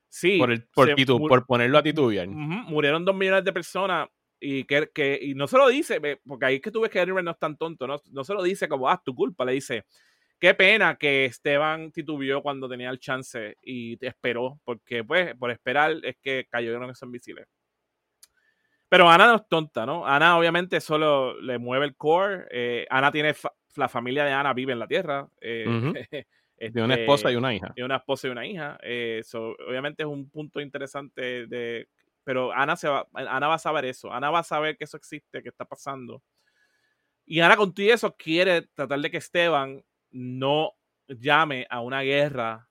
sí. Por, el, por, por ponerlo a titubear. murieron dos millones de personas y que, que, y no se lo dice, porque ahí es que tú ves que Wright no es tan tonto, no, no se lo dice como, ah, tu culpa, le dice, qué pena que Esteban titubeó cuando tenía el chance y esperó, porque pues por esperar es que cayeron esos misiles. Pero Ana no es tonta, ¿no? Ana obviamente solo le mueve el core. Eh, Ana tiene, la familia de Ana vive en la Tierra. Eh, tiene [LAUGHS] una esposa y una hija. Tiene una esposa y una hija. Eh, obviamente es un punto interesante de... Pero Ana, se va, Ana va a saber eso. Ana va a saber que eso existe, que está pasando. Y Ana con todo eso quiere tratar de que Esteban no llame a una guerra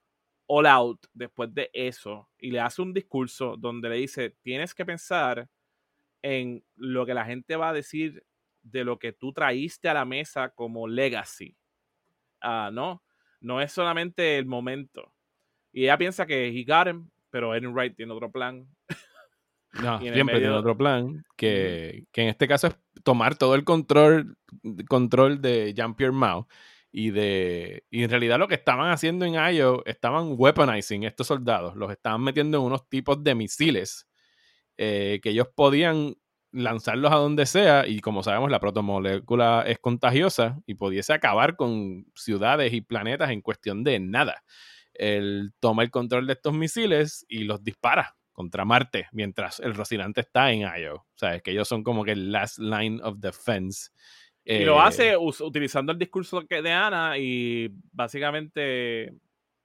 all out después de eso. Y le hace un discurso donde le dice, tienes que pensar en lo que la gente va a decir de lo que tú traíste a la mesa como legacy. Ah, no, no es solamente el momento. Y ella piensa que he got him, pero Erin Wright tiene otro plan. No, [LAUGHS] siempre tiene otro plan, que, que, en este caso es tomar todo el control, control de Jean-Pierre Mao. Y, de, y en realidad lo que estaban haciendo en Io, estaban weaponizing estos soldados, los estaban metiendo en unos tipos de misiles eh, que ellos podían lanzarlos a donde sea y como sabemos la protomolécula es contagiosa y pudiese acabar con ciudades y planetas en cuestión de nada. Él toma el control de estos misiles y los dispara contra Marte mientras el Rocinante está en Io. O sea, es que ellos son como que el last line of defense. Y lo hace eh, utilizando el discurso de Ana y básicamente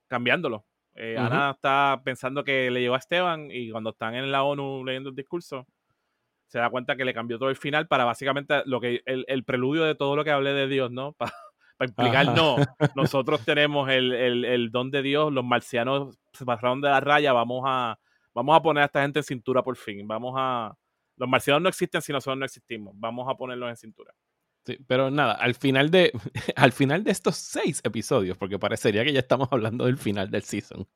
cambiándolo. Eh, Ana está pensando que le llegó a Esteban y cuando están en la ONU leyendo el discurso, se da cuenta que le cambió todo el final para básicamente lo que el, preludio de todo lo que hablé de Dios, ¿no? [LAUGHS] Para implicar, no, [LAUGHS] nosotros tenemos el, don de Dios, los marcianos se pasaron de la raya, vamos a, vamos a poner a esta gente en cintura por fin, vamos a... Los marcianos no existen si nosotros no existimos, vamos a ponerlos en cintura. Sí, pero nada, al final de [LAUGHS] al final de estos seis episodios, porque parecería que ya estamos hablando del final del season,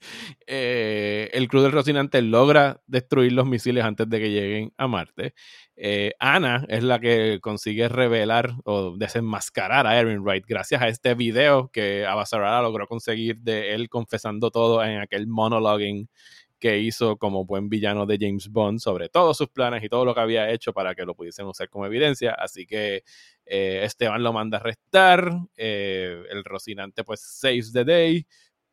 eh, el Club del Rocinante logra destruir los misiles antes de que lleguen a Marte. Eh, Ana es la que consigue revelar o desenmascarar a Erin Wright gracias a este video que Abasarada logró conseguir de él confesando todo en aquel monologuing que hizo como buen villano de James Bond sobre todos sus planes y todo lo que había hecho para que lo pudiesen usar como evidencia. Así que eh, Esteban lo manda a arrestar, eh, el Rocinante pues saves the day,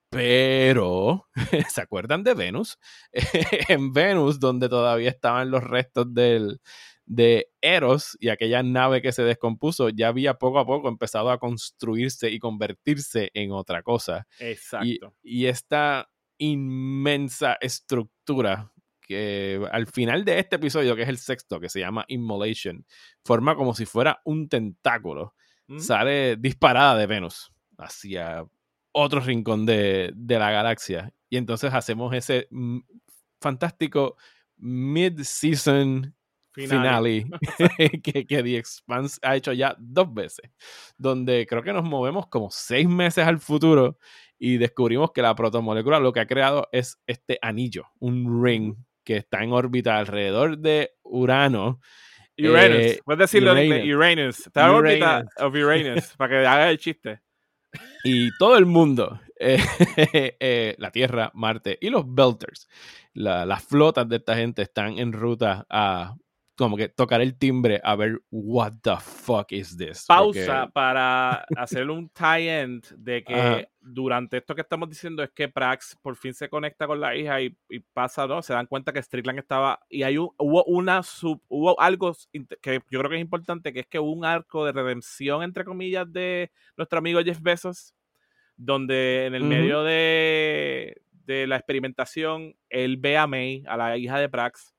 Pero, [LAUGHS] ¿se acuerdan de Venus? [LAUGHS] en Venus, donde todavía estaban los restos del, de Eros y aquella nave que se descompuso, ya había poco a poco empezado a construirse y convertirse en otra cosa. Exacto. Y, esta inmensa estructura que al final de este episodio, que es el sexto, que se llama Immolation, forma como si fuera un tentáculo. Sale disparada de Venus hacia otro rincón de, la galaxia. Y entonces hacemos ese mm, fantástico mid-season finale, [LAUGHS] [LAUGHS] que, que, The Expanse ha hecho ya dos veces, donde creo que nos movemos como seis meses al futuro y descubrimos que la protomolécula lo que ha creado es este anillo, un ring que está en órbita alrededor de Urano. Uranus, eh, puedes decirlo Uranus. Uranus. Está en órbita of Uranus, para que haga el chiste. [LAUGHS] Y todo el mundo, eh, [LAUGHS] eh, la Tierra, Marte y los Belters, las flotas de esta gente están en ruta a como que tocar el timbre a ver what the fuck is this. Pausa para hacer un tie-end de que durante esto que estamos diciendo es que Prax por fin se conecta con la hija y, pasa, ¿no? Se dan cuenta que Strickland estaba y hay un, hubo una sub, hubo algo que yo creo que es importante, que es que hubo un arco de redención entre comillas de nuestro amigo Jeff Bezos, donde en el medio de, de la experimentación él ve a May, a la hija de Prax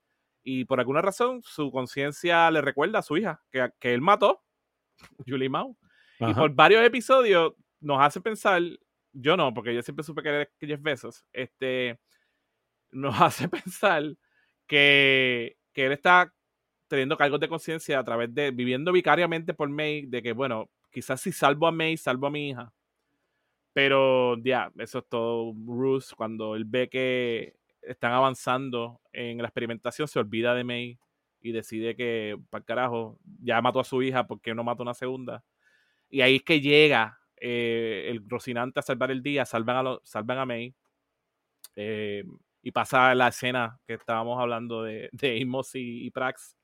y por alguna razón su conciencia le recuerda a su hija que, que él mató, [LAUGHS] Julie Mao. Y por varios episodios nos hace pensar, yo no, porque yo siempre supe que era Jeff Bezos, este, nos [LAUGHS] hace pensar que, que él está teniendo cargos de conciencia a través de, viviendo vicariamente por May, de que, bueno, quizás si salvo a May, salvo a mi hija. Pero ya, eso es todo Bruce cuando él ve que están avanzando en la experimentación, se olvida de May y decide que, para carajo, ya mató a su hija, porque no mató una segunda? Y ahí es que llega eh, el Rocinante a salvar el día, salvan a, salvan a May. Eh, y pasa la escena que estábamos hablando de, de Amos y, Prax.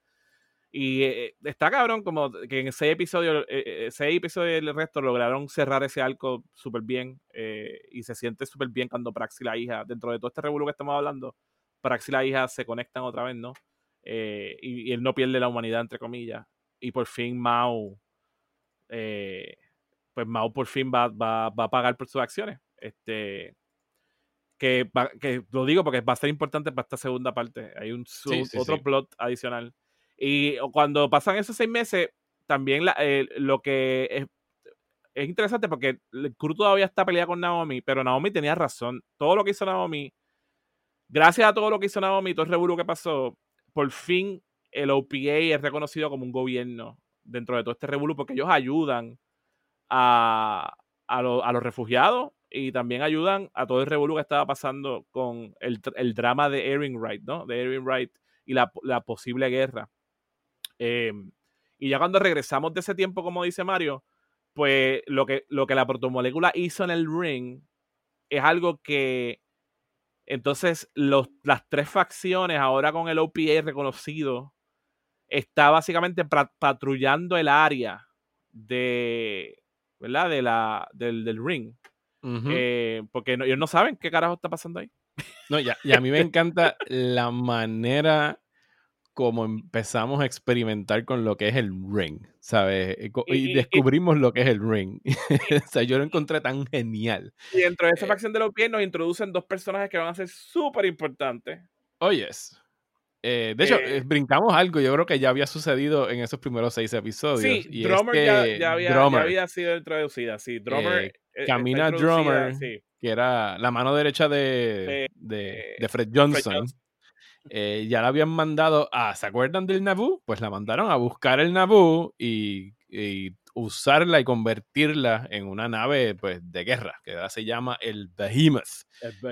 Y eh, está cabrón, como que en seis episodios, seis episodios del resto lograron cerrar ese arco súper bien. y se siente súper bien cuando Prax y la hija, dentro de todo este revuelo que estamos hablando, Prax y la hija se conectan otra vez, ¿no? Eh, y, él no pierde la humanidad, entre comillas. Y por fin Mao, eh, pues Mao por fin va, va, a pagar por sus acciones. Este, que, que, lo digo porque va a ser importante para esta segunda parte. Hay un otro plot adicional. Y cuando pasan esos seis meses, también eh, lo que es, es interesante porque el todavía está peleado con Naomi, pero Naomi tenía razón. Todo lo que hizo Naomi gracias a todo lo que hizo Naomi, todo el revuelo que pasó, por fin el OPA es reconocido como un gobierno dentro de todo este revuelo porque ellos ayudan a, a, los refugiados y también ayudan a todo el revuelo que estaba pasando con el, drama de Erin Wright, ¿no? De Erin Wright y la, posible guerra. Em, y ya cuando regresamos de ese tiempo, como dice Mario, pues lo que, lo que la protomolécula hizo en el ring es algo que entonces, los, las tres facciones, ahora con el OPA reconocido, está básicamente patrullando el área de, ¿verdad? De la, del, del ring. Eh, porque ellos no saben qué carajo está pasando ahí. No, y a mí me encanta la manera como empezamos a experimentar con lo que es el ring, ¿sabes? Eh, y, descubrimos lo que es el ring. [LAUGHS] o sea, yo lo encontré tan genial. Y dentro de esa eh facción de los pies nos introducen dos personajes que van a ser súper importantes. Oh, eh, de hecho, brincamos algo, yo creo que ya había sucedido en esos primeros seis episodios. Sí, y Drummer ya, había, sido introducida, sí. Drummer. Camina Drummer, que era la mano derecha de, de, Fred Johnson. Eh, ya la habían mandado a, ¿se acuerdan del Naboo? Pues la mandaron a buscar el Naboo y, usarla y convertirla en una nave pues, de guerra, que ahora se llama el Behemoth.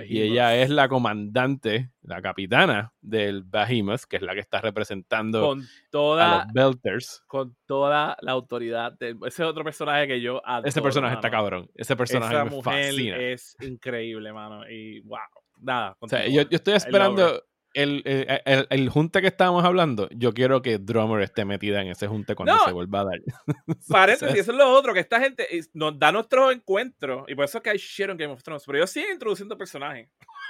Y ella es la comandante, la capitana del Behemoth, que es la que está representando con toda, a los Belters. Con toda la autoridad. ese otro personaje que yo adoro, Ese personaje está cabrón. Ese personaje me fascina. Es increíble, mano. Y wow. Nada. yo, estoy esperando el, el, el, junte que estábamos hablando, yo quiero que Drummer esté metida en ese junte cuando se vuelva a dar. [LAUGHS] Paréntesis, eso es lo otro, que esta gente nos da nuestros encuentros, y por eso es que hay shit en Game of Thrones, pero ellos siguen introduciendo personajes.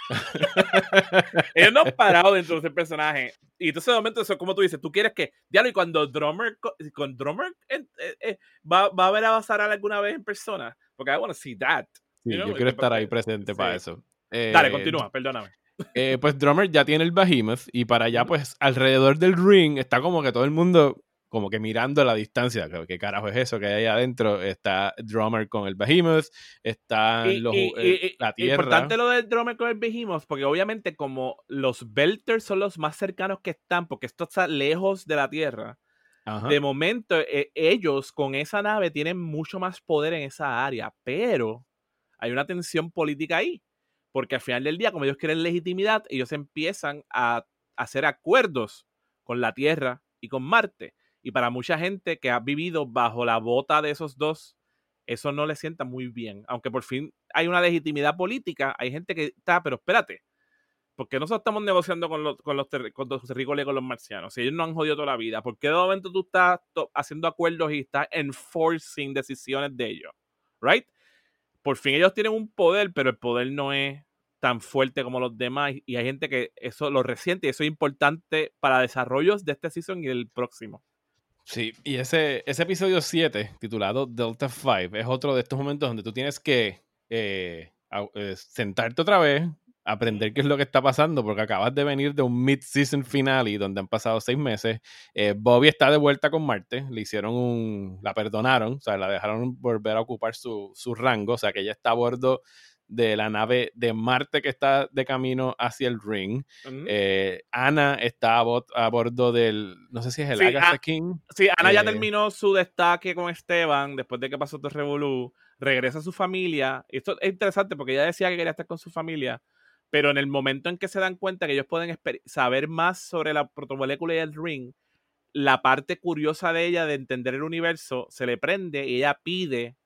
[LAUGHS] ellos no han parado de introducir personajes. Y entonces de momento, eso, como tú dices, tú quieres que, diablo, y cuando Drummer, con Drummer eh, eh, va, va, a ver a Basara alguna vez en persona, porque I want to see that. Sí, yo quiero estar ahí presente para eso. Dale, eh, continúa, perdóname. Eh, pues Drummer ya tiene el Behemoth y para allá, pues alrededor del ring está como que todo el mundo como que mirando a la distancia, ¿qué carajo es eso que hay ahí adentro? Está Drummer con el Behemoth, está los, eh, la tierra. Importante lo del Drummer con el Behemoth, porque obviamente como los Belters son los más cercanos que están, porque esto está lejos de la tierra, de momento eh, ellos con esa nave tienen mucho más poder en esa área, pero hay una tensión política ahí porque al final del día, como ellos quieren legitimidad, ellos empiezan a hacer acuerdos con la Tierra y con Marte. Y para mucha gente que ha vivido bajo la bota de esos dos, eso no le sienta muy bien. Aunque por fin hay una legitimidad política, hay gente que está, pero espérate, porque nosotros estamos negociando con los, con los, con los terrícolas y con los marcianos? Si ellos no han jodido toda la vida, ¿por qué de momento tú estás haciendo acuerdos y estás enforcing decisiones de ellos? ¿Right? por fin ellos tienen un poder, pero el poder no es tan fuerte como los demás y hay gente que eso lo resiente y eso es importante para desarrollos de este season y el próximo. Sí, y ese, ese episodio 7, titulado Delta 5, es otro de estos momentos donde tú tienes que eh, eh, sentarte otra vez, aprender qué es lo que está pasando, porque acabas de venir de un mid-season finale donde han pasado seis meses. Eh, Bobby está de vuelta con Marte, le hicieron un. la perdonaron, o sea, la dejaron volver a ocupar su, su rango, o sea, que ella está a bordo de la nave de Marte que está de camino hacia el ring. Eh, Ana está a, bordo del, no sé si es el Agatha King. Sí, Ana ya eh, terminó su destaque con Esteban después de que pasó todo Revolu. Regresa a su familia. Y esto es interesante porque ella decía que quería estar con su familia pero en el momento en que se dan cuenta que ellos pueden saber más sobre la protomolécula y el ring, la parte curiosa de ella de entender el universo se le prende y ella pide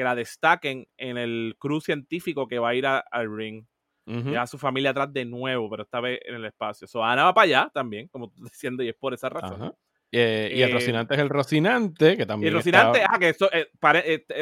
que la destaquen en el cruz científico que va a ir al ring. Ya su familia atrás de nuevo, pero esta vez en el espacio. So, Ana va para allá también, como tú [LAUGHS] estás diciendo, y es por esa razón. Eh, y el eh, Rocinante es el Rocinante, que también. Y el Rocinante, ah, que eso, eh,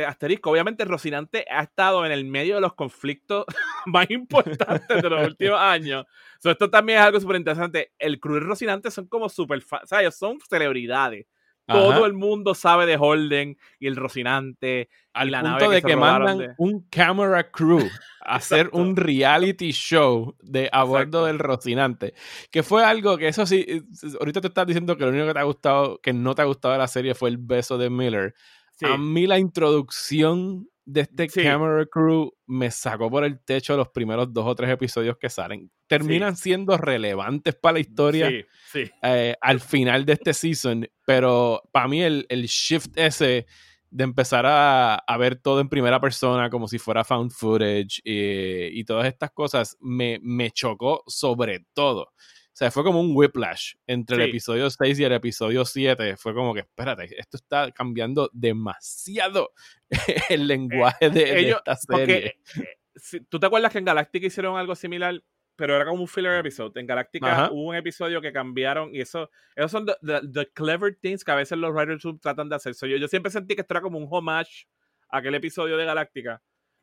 asterisco, obviamente el Rocinante ha estado en el medio de los conflictos [LAUGHS] más importantes de los últimos [LAUGHS] años. esto también es algo súper interesante. El Cruz Rocinante son como súper. O sea, ellos son celebridades. Todo el mundo sabe de Holden y el Rocinante. Al la punto de que mandan un camera crew a hacer un reality show de a bordo del Rocinante. Que fue algo que eso sí, eh, ahorita te estás diciendo que lo único que te ha gustado, que no te ha gustado de la serie fue el beso de Miller. A mí la introducción de este camera crew me sacó por el techo los primeros dos o tres episodios que salen. Terminan siendo relevantes para la historia eh, al final de este season, pero para mí el, shift ese de empezar a, ver todo en primera persona como si fuera found footage y, todas estas cosas me, me chocó sobre todo o sea, fue como un whiplash entre el episodio 6 y el episodio 7. Fue como que, espérate, esto está cambiando demasiado [LAUGHS] el lenguaje de, esta serie. Eh, ¿Tú te acuerdas que en Galactica hicieron algo similar? Pero era como un filler episode. En Galactica hubo un episodio que cambiaron y eso, esos son the, clever things que a veces los writers tratan de hacer. yo, yo siempre sentí que esto era como un homage a aquel episodio de Galáctica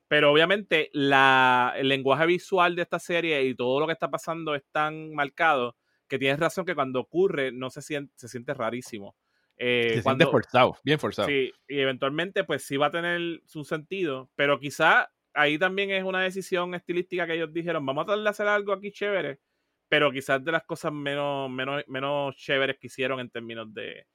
pero obviamente la, el lenguaje visual de esta serie y todo lo que está pasando es tan marcado que tienes razón que cuando ocurre no se siente, se siente rarísimo. Eh, se siente forzado, bien forzado. Sí, y eventualmente pues sí va a tener su sentido, pero quizá ahí también es una decisión estilística que ellos dijeron, vamos a tratar de hacer algo aquí chévere, pero quizás de las cosas menos, menos, menos chéveres que hicieron en términos de,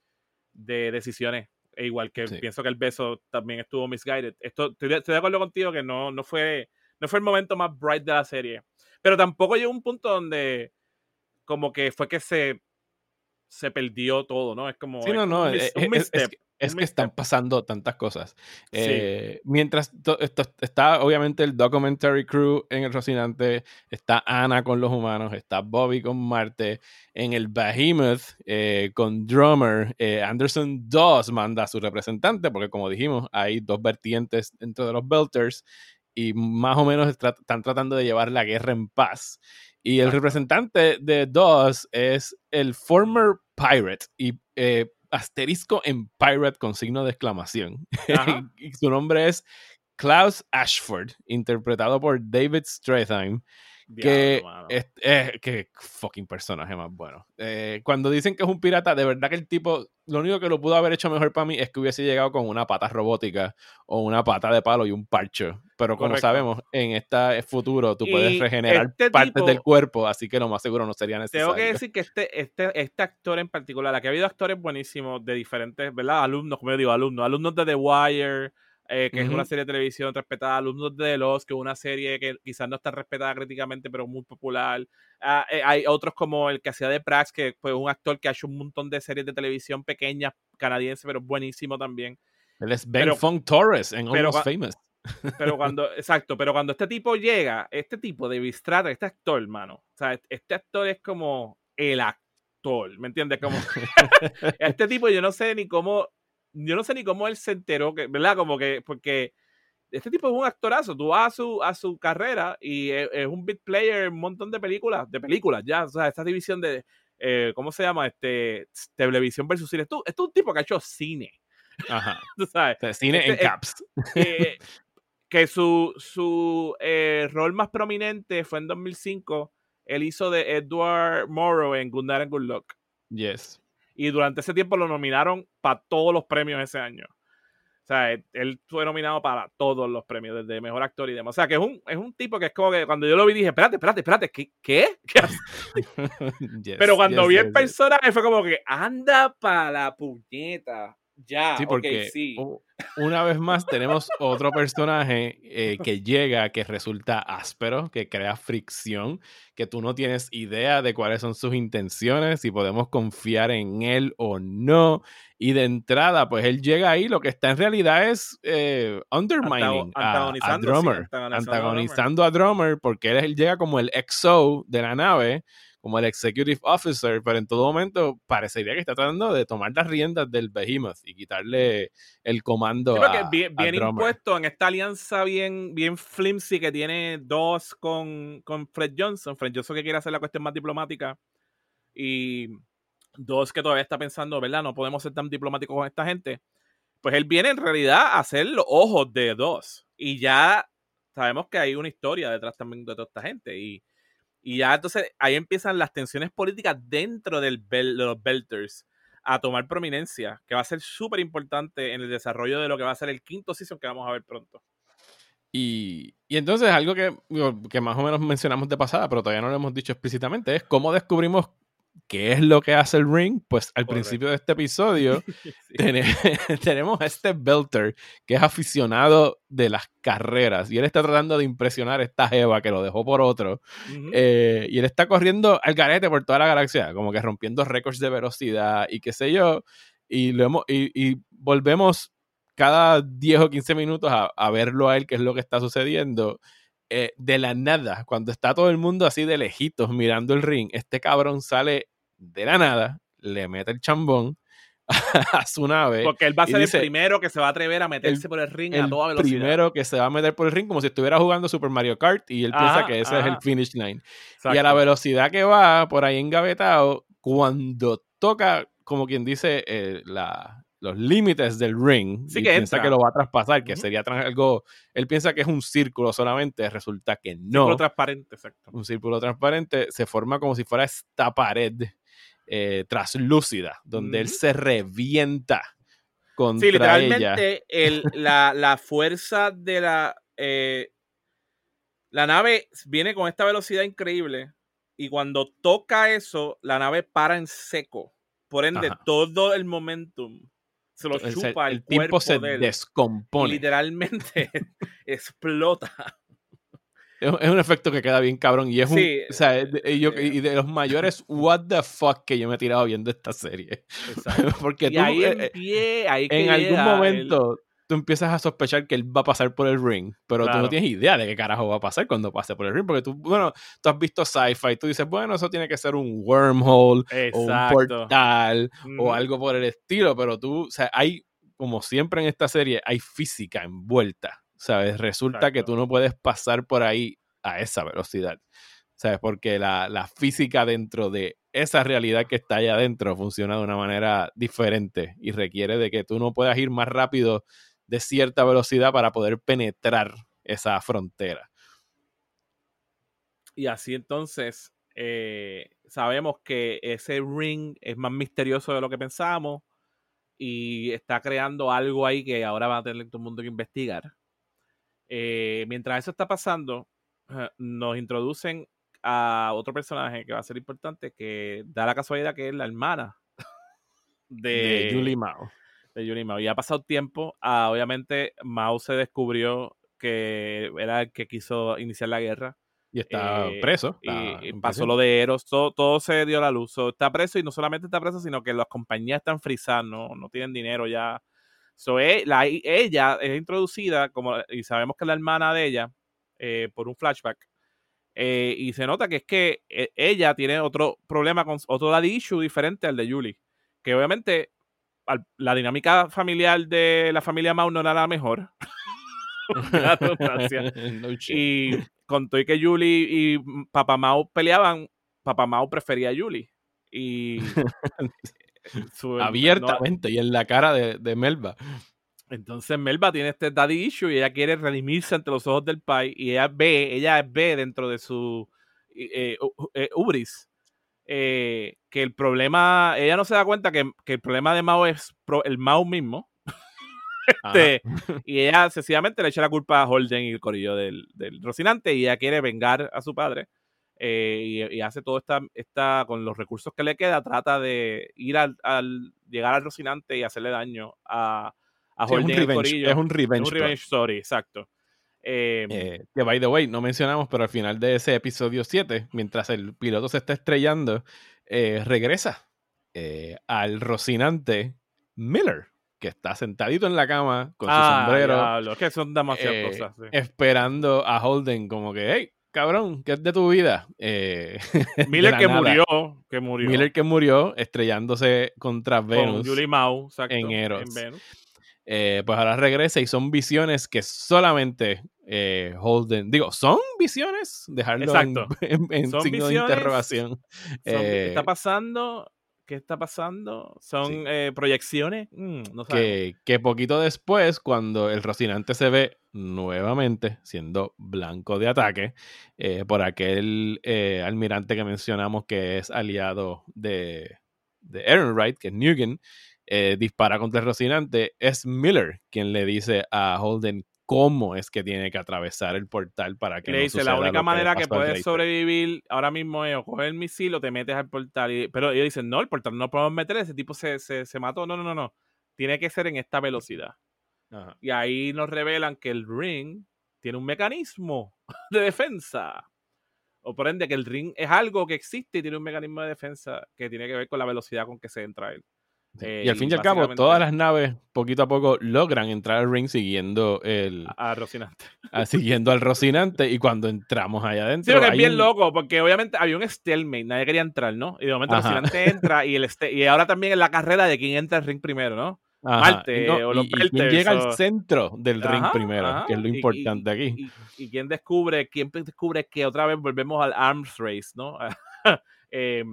de decisiones e igual que pienso que el beso también estuvo misguided. Esto, estoy, de acuerdo contigo que no, no, fue, no fue el momento más bright de la serie. Pero tampoco llegó un punto donde como que fue que se, se perdió todo, ¿no? Es como sí, no, no, un, es, es que están pasando tantas cosas. Eh, mientras está obviamente el documentary crew en el Rocinante, está Ana con los humanos, está Bobby con Marte, en el Behemoth eh, con Drummer, eh, Anderson Dawes manda a su representante, porque como dijimos, hay dos vertientes dentro de los Belters y más o menos están tratando de llevar la guerra en paz. Y el representante de DOS es el former pirate y eh, asterisco en pirate con signo de exclamación. [LAUGHS] Y su nombre es Klaus Ashford, interpretado por David Strathairn, que, Diablo, es, es- que fucking personaje más bueno. Eh, cuando dicen que es un pirata, de verdad que el tipo, lo único que lo pudo haber hecho mejor para mí es que hubiese llegado con una pata robótica o una pata de palo y un parcho. Pero como Correcto. sabemos, en este futuro tú puedes regenerar este partes tipo- del cuerpo, así que lo más seguro no sería necesario. Tengo que decir que este, este, este actor en particular, aquí ha habido actores buenísimos de diferentes, ¿verdad? Alumnos, como yo digo, alumnos, alumnos de The Wire, eh, que es Ujú. una serie de televisión respetada, alumnos de Lost, que es una serie que quizás no está respetada críticamente, pero muy popular. Ah, eh, hay otros como el que hacía de Prax, que fue un actor que ha hecho un montón de series de televisión pequeñas, canadiense, pero buenísimo también. Él es Ben pero- Fong Torres en pero Almost Famous. Pero [LAUGHS] cuando, exacto, pero cuando este tipo llega, este tipo de Bistrata, este actor, hermano, o sea, este actor es como el actor, ¿me entiendes? Como [LAUGHS] [LAUGHS] este tipo yo no sé ni cómo, yo no sé ni cómo él se enteró, que, ¿verdad? Como que, porque este tipo es un actorazo, tú vas a su, a su carrera y es, es un big player en un montón de películas, de películas ya, o sea, esta división de, eh, ¿cómo se llama? Este, televisión versus cine. Esto, esto es un tipo que ha hecho cine, Ajá. [LAUGHS] tú sabes. O sea, cine Este en es- caps. Eh, que su, su eh, rol más prominente fue en 2005. Él hizo de Edward Morrow en Night and Good Luck. Yes. Y durante ese tiempo lo nominaron para todos los premios ese año. O sea, él, él fue nominado para todos los premios, desde mejor actor y demás. O sea, que es un, es un tipo que es como que cuando yo lo vi dije, espérate, espérate, espérate, ¿qué? ¿Qué? ¿Qué? [LAUGHS] Yes, Pero cuando yes, vi yes, el personaje fue como que, anda para la puñeta. Ya, Sí, porque sí. Una vez más tenemos otro personaje eh, que llega, que resulta áspero, que crea fricción, que tú no tienes idea de cuáles son sus intenciones, si podemos confiar en él o no. Y de entrada, pues él llega ahí, lo que está en realidad es eh, undermining Antago- a- a, antagonizando, sí, Drummer, antagonizando a Drummer. antagonizando a Drummer, porque él, él llega como el XO de la nave, como el executive officer, pero en todo momento parecería que está tratando de tomar las riendas del Behemoth y quitarle el comando Sí, porque a, bien, a impuesto en esta alianza bien, bien flimsy que tiene dos con, con Fred Johnson. Fred Johnson que quiere hacer la cuestión más diplomática y dos que todavía está pensando, ¿verdad? No podemos ser tan diplomáticos con esta gente. Pues él viene en realidad a ser los ojos de dos. Y ya sabemos que hay una historia detrás también de toda esta gente. Y, y ya entonces ahí empiezan las tensiones políticas dentro del de los Belters a tomar prominencia, que va a ser súper importante en el desarrollo de lo que va a ser el quinto season que vamos a ver pronto. Y, y entonces algo que, que más o menos mencionamos de pasada, pero todavía no lo hemos dicho explícitamente, es cómo descubrimos qué es lo que hace el ring. Pues al Correcto. principio de este episodio [LAUGHS] Sí. [LAUGHS] tenemos a este Belter que es aficionado de las carreras y él está tratando de impresionar a esta Jeva que lo dejó por otro. Eh, y él está corriendo al garete por toda la galaxia, como que rompiendo récords de velocidad y qué sé yo. Y, lo hemos, y, y volvemos cada 10 o 15 minutos a, a verlo a él, qué es lo que está sucediendo. Eh, de la nada, cuando está todo el mundo así de lejitos mirando el ring, este cabrón sale de la nada, le mete el chambón [LAUGHS] a su nave. Porque él va a ser dice, el primero que se va a atrever a meterse por el ring a el toda velocidad. primero que se va a meter por el ring como si estuviera jugando Super Mario Kart y él piensa que ese es el finish line. Exacto. Y a la velocidad que va por ahí engavetado, cuando toca, como quien dice, eh, la, los límites del ring, Sí y que piensa entra. que lo va a traspasar, que sería algo, él piensa que es un círculo solamente, resulta que no. Círculo transparente, exacto. un círculo transparente, se forma como si fuera esta pared eh, traslúcida, donde él se revienta contra Sí, ella. literalmente el, la, la fuerza de la... eh, la nave viene con esta velocidad increíble y cuando toca eso, la nave para en seco. Por ende, Ajá. todo el momentum se lo el, chupa el, el cuerpo tipo se de él. Y descompone. literalmente [LAUGHS] explota. Es, es un efecto que queda bien cabrón. Y es Sí, un. O sea, es de- yo- eh. y de los mayores what the fuck que yo me he tirado viendo esta serie. [LAUGHS] Exacto. Porque Y tú, ahí eh, en pie, ahí que en algún el- momento, tú empiezas a sospechar que él va a pasar por el ring. Pero tú no tienes idea de qué carajo va a pasar cuando pase por el ring. Porque tú, bueno, tú has visto sci-fi. Tú dices, bueno, eso tiene que ser un wormhole o un portal o algo por el estilo. Pero tú, o sea, hay, como siempre en esta serie, hay física envuelta. ¿Sabes? Resulta que tú no puedes pasar por ahí a esa velocidad. ¿sabes? Porque la, la, física dentro de esa realidad que está allá adentro funciona de una manera diferente y requiere de que tú no puedas ir más rápido de cierta velocidad para poder penetrar esa frontera. Y así entonces eh, sabemos que ese ring es más misterioso de lo que pensábamos y está creando algo ahí que ahora va a tener todo el mundo que investigar. Eh, mientras eso está pasando, nos introducen a otro personaje que va a ser importante, que da la casualidad que es la hermana de, Julie Mao. De Julie Mao. Y ha pasado tiempo, ah, obviamente Mao se descubrió que era el que quiso iniciar la guerra. Y está eh, preso. y, pasó lo de Eros, todo, se dio a la luz. está preso y no solamente está preso, sino que las compañías están frisadas, no, tienen dinero ya. So, e, la, ella es introducida, como, y sabemos que es la hermana de ella, eh, por un flashback. Eh, y se nota que es que ella tiene otro problema, con otro daddy issue diferente al de Julie. Que obviamente la dinámica familiar de la familia Mao no era la mejor. [LAUGHS] [LAUGHS] y con todo y que Julie y Papá Mao peleaban, Papá Mao prefería a Julie. Y [LAUGHS] abiertamente y en la cara de, Melba. Entonces Melba tiene este daddy issue y ella quiere redimirse ante los ojos del pai y ella ve, ella ve dentro de su eh, eh, ubris eh, que el problema, ella no se da cuenta que, que el problema de Mao es el Mao mismo [LAUGHS] este, y ella sencillamente le echa la culpa a Holden y el corillo del, del Rocinante y ella quiere vengar a su padre. Eh, y, hace todo esta, esta, con los recursos que le queda, trata de ir al, llegar al Rocinante y hacerle daño a, a Holden es un, revenge, es un revenge, un revenge story, exacto. Em, eh, que by the way, no mencionamos, pero al final de ese episodio 7, mientras el piloto se está estrellando, eh, regresa al Rocinante Miller que está sentadito en la cama con su ah, sombrero. que son demasiadas eh. Esperando a Holden, como que, hey, cabrón, ¿qué es de tu vida? Eh, [LAUGHS] Miller que murió, que murió. Miller que murió estrellándose contra Venus. Julie Mau, en Eros. Eh, pues ahora regresa y son visiones que solamente Holden, digo, son visiones, dejarlo en, [LAUGHS] signo de interrogación. está pasando ¿Qué está pasando? ¿Son eh, proyecciones? Mm, que, que, poquito después, cuando el Rocinante se ve nuevamente siendo blanco de ataque eh, por aquel eh, almirante que mencionamos que es aliado de, de Aaron Wright, que es Nugent, dispara contra el Rocinante, es Miller quien le dice a Holden cómo es que tiene que atravesar el portal para que le dice la única manera que, puedes sobrevivir ahora mismo es o coger el misil o te metes al portal pero ellos dicen no el portal no podemos meter ese tipo se, se, mató no no no no tiene que ser en esta velocidad. Y ahí nos revelan que el ring tiene un mecanismo [LAUGHS] de defensa. O por ende que el ring es algo que existe y tiene un mecanismo de defensa que tiene que ver con la velocidad con que se entra él y al fin y, al cabo, todas las naves poquito a poco logran entrar al ring siguiendo el. A, Rocinante. siguiendo al Rocinante. Y cuando entramos allá adentro. Sí, porque es bien loco, porque obviamente había un stalemate, nadie quería entrar, ¿no? Y de momento Rocinante [LAUGHS] entra y, el y ahora también en la carrera de quién entra al ring primero, ¿no? Marte o los y, quién llega al centro del ring primero, que es lo importante aquí. Y, quién descubre, quién descubre que otra vez volvemos al arms race, ¿no? [LAUGHS] eh,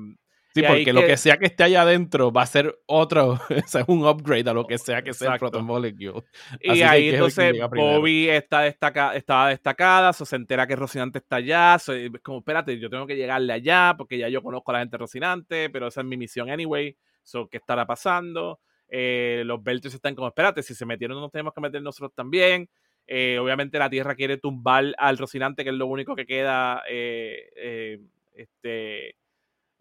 Sí, porque lo que... sea que esté allá adentro va a ser otro, [LAUGHS] es un upgrade a lo que sea que sea el Protomolecule. Y ahí entonces Bobby está destaca, estaba destacada, se entera que Rocinante está allá, es como, espérate, yo tengo que llegarle allá porque ya yo conozco a la gente Rocinante, pero esa es mi misión anyway, so, ¿qué estará pasando? Eh, los Belters están como, espérate, si se metieron nos tenemos que meter nosotros también. Eh, obviamente la Tierra quiere tumbar al Rocinante, que es lo único que queda eh, este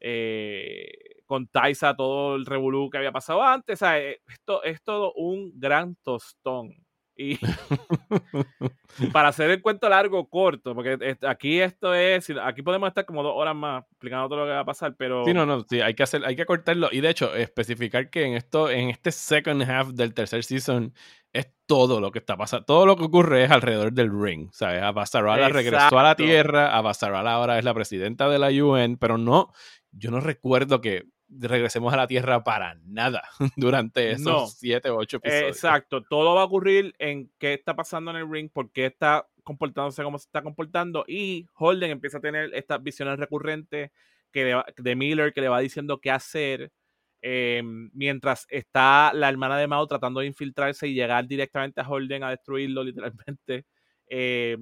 eh, con Taisa todo el revolú que había pasado antes. Eh, esto es todo un gran tostón. Y [LAUGHS] [LAUGHS] para hacer el cuento largo, corto, porque aquí esto es, aquí podemos estar como dos horas más explicando todo lo que va a pasar, pero... Sí, no, no, sí, hay que hacer, hay que cortarlo. Y de hecho, especificar que en esto, en este second half del tercer season, es todo lo que está pasando. Todo lo que ocurre es alrededor del ring. ¿Sabes? Abasarola regresó a la Tierra. Abasarola ahora es la presidenta de la UN, pero no, yo no recuerdo que regresemos a la Tierra para nada [LAUGHS] durante esos siete o ocho episodios. Exacto, todo va a ocurrir en qué está pasando en el ring, por qué está comportándose como se está comportando y Holden empieza a tener estas visiones recurrentes que de Miller que le va diciendo qué hacer eh, mientras está la hermana de Mao tratando de infiltrarse y llegar directamente a Holden a destruirlo literalmente. [LAUGHS] Eh,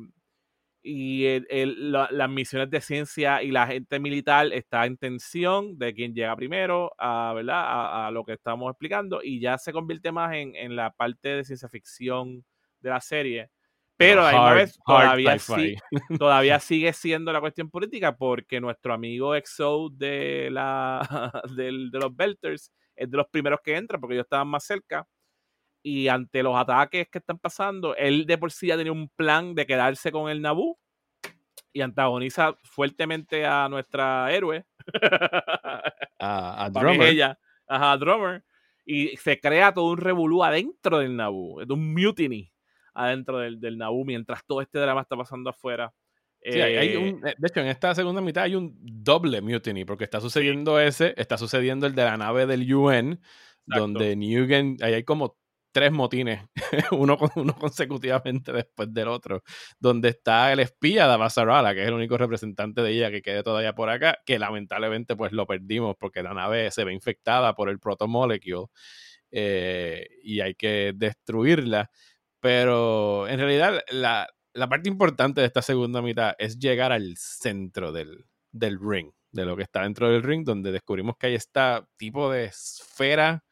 y las misiones de ciencia y la gente militar está en tensión de quién llega primero a, ¿verdad? A, lo que estamos explicando y ya se convierte más en, en la parte de ciencia ficción de la serie. Pero a vez todavía, todavía sigue siendo la cuestión política porque nuestro amigo EXO de, la, [LAUGHS] de, de los Belters es de los primeros que entra porque ellos estaban más cerca y ante los ataques que están pasando, él de por sí ya tenía un plan de quedarse con el Naboo y antagoniza fuertemente a nuestra héroe. [LAUGHS] a, a Drummer. Ella, a Drummer. Y se crea todo un revolú adentro del Naboo, un mutiny adentro del, del Naboo mientras todo este drama está pasando afuera. Sí, hay un, eh, de hecho, en esta segunda mitad hay un doble mutiny, porque está sucediendo ese, está sucediendo el de la nave del UN, donde Newgen, ahí hay como tres motines, [LAUGHS] uno, consecutivamente después del otro, donde está el espía de Basarala, que es el único representante de ella que quede todavía por acá, que lamentablemente pues lo perdimos porque la nave se ve infectada por el protomolecule eh, y hay que destruirla. Pero en realidad la, la, parte importante de esta segunda mitad es llegar al centro del, del ring, de lo que está dentro del ring, donde descubrimos que hay este tipo de esfera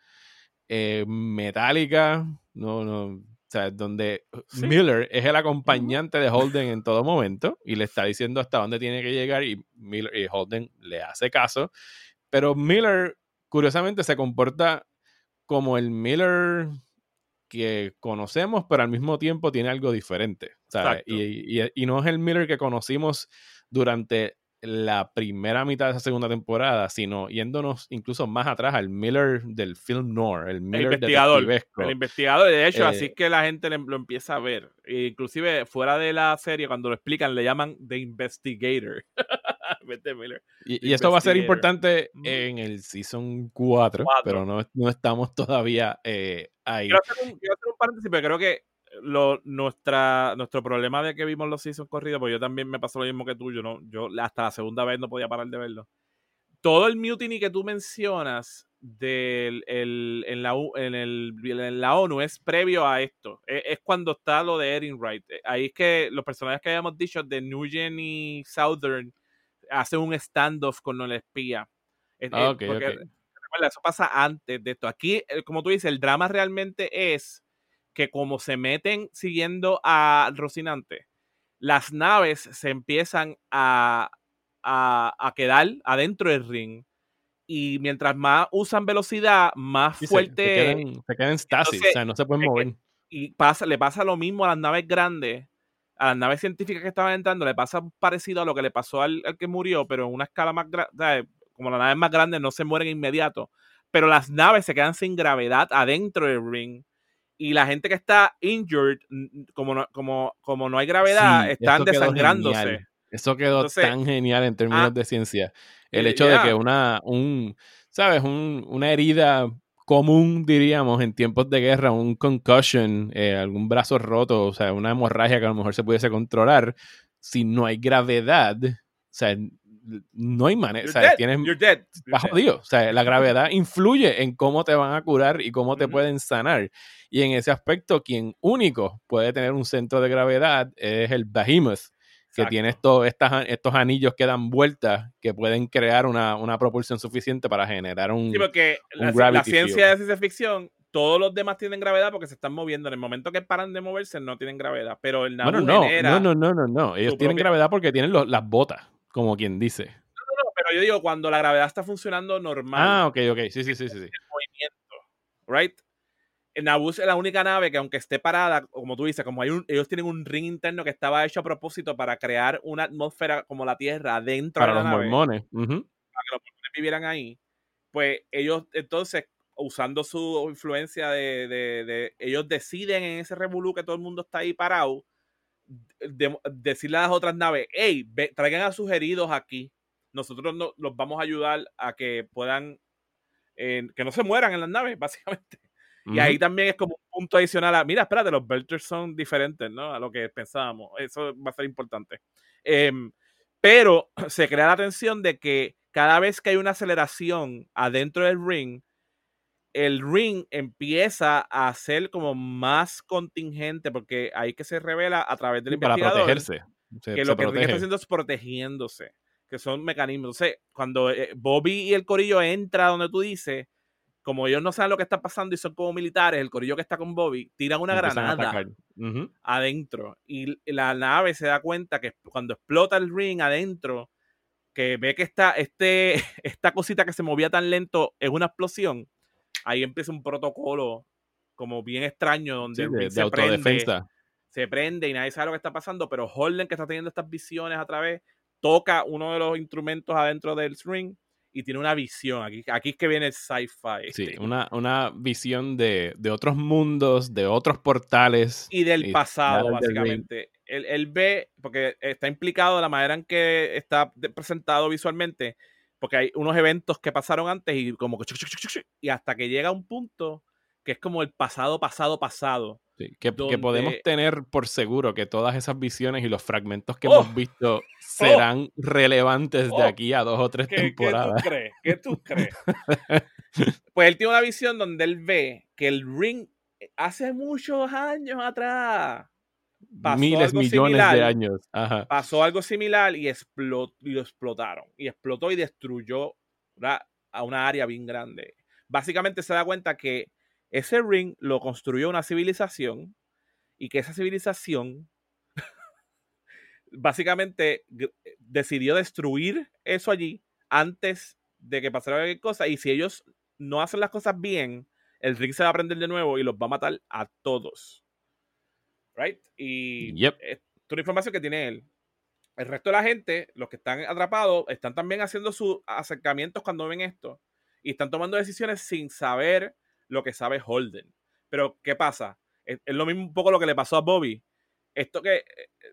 eh, metálica, no, no, o sea, donde Miller es el acompañante de Holden en todo momento y le está diciendo hasta dónde tiene que llegar y, Miller, y Holden le hace caso, pero Miller curiosamente se comporta como el Miller que conocemos, pero al mismo tiempo tiene algo diferente. Y, y, y, no es el Miller que conocimos durante la primera mitad de esa segunda temporada, sino yéndonos incluso más atrás al Miller del film noir, el Miller el investigador, el investigador, de hecho, así eh, que la gente lo empieza a ver. Inclusive fuera de la serie, cuando lo explican, le llaman The Investigator. [LAUGHS] y, esto va a ser importante en el Season 4, pero no, no, estamos todavía eh, ahí. Quiero hacer, un, quiero hacer un paréntesis, pero creo que lo, nuestra, nuestro problema de que vimos los seasons corridos, pues yo también me pasó lo mismo que tú, yo, no, yo hasta la segunda vez no podía parar de verlo. Todo el mutiny que tú mencionas del, el, en, la, en, el, en la ONU es previo a esto. Es, es, cuando está lo de Erin Wright. Eh, ahí es que los personajes que habíamos dicho de Nugent y Southern hacen un standoff con el espía. Ah, Recuerda, eso pasa antes de esto. Aquí, eh, como tú dices, el drama realmente es que como se meten siguiendo a Rocinante, las naves se empiezan a, a, quedar adentro del ring. Y mientras más usan velocidad, más fuerte. Se, quedan, stasis, o sea, no se pueden mover. Y pasa, le pasa lo mismo a las naves grandes, a las naves científicas que estaban entrando, le pasa parecido a lo que le pasó al, que murió, pero en una escala más grande. Como las naves más grandes no se mueren inmediato, pero las naves se quedan sin gravedad adentro del ring y la gente que está injured, como no, como, como no hay gravedad, están desangrándose. Eso quedó tan genial en términos ah, de ciencia. El hecho de que una, un, ¿sabes? Un, una herida común, diríamos, en tiempos de guerra, un concussion, eh, algún brazo roto, o sea, una hemorragia que a lo mejor se pudiese controlar, si no hay gravedad, o sea, no hay manera. O sea, tienes, jodido. O sea, la gravedad influye en cómo te van a curar y cómo te pueden sanar. Y en ese aspecto, quien único puede tener un centro de gravedad es el Behemoth, que tiene estos, estos anillos que dan vueltas que pueden crear una, una propulsión suficiente para generar un. Sí, porque la, ciencia de ciencia ficción todos los demás tienen gravedad porque se están moviendo. En el momento que paran de moverse, no tienen gravedad. Pero el Nabu no, no, no, no, no, no. Ellos tienen gravedad porque tienen las botas como quien dice. No, no, no, pero yo digo cuando la gravedad está funcionando normal. Ah, ok, ok, sí, sí, sí, sí. El movimiento, right? El es la única nave que aunque esté parada, como tú dices, como hay un, ellos tienen un ring interno que estaba hecho a propósito para crear una atmósfera como la Tierra dentro para de la los mormones. Para que los mormones vivieran ahí. Pues ellos entonces, usando su influencia de, de, de ellos deciden en ese revolú que todo el mundo está ahí parado, decirle a las otras naves, hey, traigan a sus heridos aquí. Nosotros no, los vamos a ayudar a que puedan, que no se mueran en las naves, [LAUGHS] básicamente. Y ahí también es como un punto adicional a, mira, espérate, los belters son diferentes, ¿no? A lo que pensábamos. Eso va a ser importante. Em, pero [CLEARS THROAT] se crea la tensión de que cada vez que hay una aceleración adentro del ring, el ring empieza a ser como más contingente, porque ahí que se revela a través del para investigador protegerse. Se- que se lo que el ring protege. está haciendo es protegiéndose, que son mecanismos. Entonces, cuando eh, Bobby y el corillo entra donde tú dices, como ellos no saben lo que está pasando y son como militares, el corillo que está con Bobby, tiran una Empiezan granada adentro y la nave se da cuenta que cuando explota el ring adentro, que ve que esta, este, [LAUGHS] esta cosita que se movía tan lento es una explosión, ahí empieza un protocolo como bien extraño donde Sí, de, ring de se prende, autodefensa. se prende y nadie sabe lo que está pasando, pero Holden que está teniendo estas visiones a través, toca uno de los instrumentos adentro del ring y tiene una visión. Aquí, aquí es que viene el sci-fi. Sí, este, una, una visión de, de otros mundos, de otros portales. y del y pasado, nada del básicamente. Él, él ve, porque está implicado de la manera en que está presentado visualmente, porque hay unos eventos que pasaron antes y como que y hasta que llega un punto que es como el pasado, pasado, pasado. Sí, que, podemos tener por seguro que todas esas visiones y los fragmentos que Oh. hemos visto serán relevantes de Oh. aquí a dos o tres ¿Qué, qué tú temporadas. crees? ¿Qué tú crees? [LAUGHS] pues él tiene una visión donde él ve que el ring eh, hace muchos años atrás pasó Miles, algo millones similar. de años. Ajá. pasó algo similar y, explotó, y lo explotaron. Y explotó y destruyó ¿verdad? a una área bien grande. Básicamente se da cuenta que ese ring lo construyó una civilización y que esa civilización [LAUGHS] básicamente decidió destruir eso allí antes de que pasara cualquier cosa. Y si ellos no hacen las cosas bien, el ring se va a prender de nuevo y los va a matar a todos. Right? Y Yep. es una información que tiene él. El resto de la gente, los que están atrapados, están también haciendo sus acercamientos cuando ven esto y están tomando decisiones sin saber lo que sabe Holden. Pero, ¿qué pasa? Es, es lo mismo un poco lo que le pasó a Bobby. Esto que eh,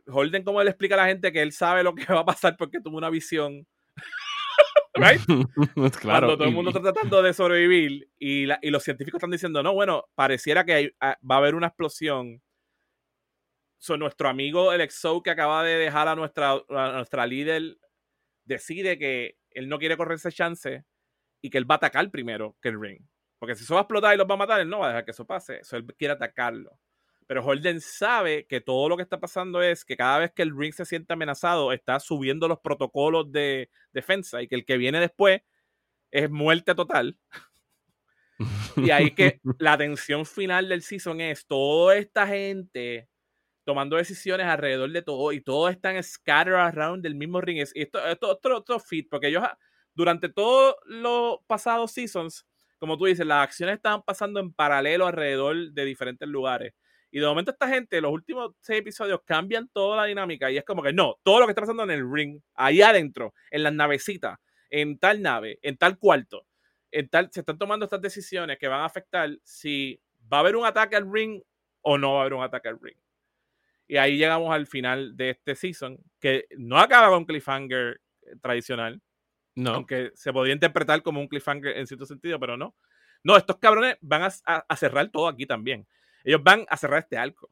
Holden, como le explica a la gente que él sabe lo que va a pasar porque tuvo una visión. [LAUGHS] right? claro. Cuando todo el mundo está tratando de sobrevivir y, la- y los científicos están diciendo, no, bueno, pareciera que hay- ah, va a haber una explosión. So, nuestro amigo el Exo que acaba de dejar a nuestra, a nuestra líder decide que él no quiere correr ese chance y que él va a atacar primero que el ring. Porque si eso va a explotar y los va a matar, él no va a dejar que eso pase. So, él quiere atacarlo. Pero Holden sabe que todo lo que está pasando es que cada vez que el ring se siente amenazado, está subiendo los protocolos de defensa y que el que viene después es muerte total. [LAUGHS] Y ahí que la tensión final del season es toda esta gente tomando decisiones alrededor de todo y todos están scattered around del mismo ring. Y esto es otro, otro fit, porque ellos ah, durante todos los pasados seasons, como tú dices, las acciones estaban pasando en paralelo alrededor de diferentes lugares. Y de momento esta gente, los últimos seis episodios, cambian toda la dinámica y es como que no, todo lo que está pasando en el ring, ahí adentro, en las navecitas, en tal nave, en tal cuarto, en tal, se están tomando estas decisiones que van a afectar si va a haber un ataque al ring o no va a haber un ataque al ring. Y ahí llegamos al final de este season, que no acaba con un cliffhanger eh, tradicional, no. aunque se podría interpretar como un cliffhanger en cierto sentido, pero no. No, estos cabrones van a, a- a cerrar todo aquí también. Ellos van a cerrar este arco.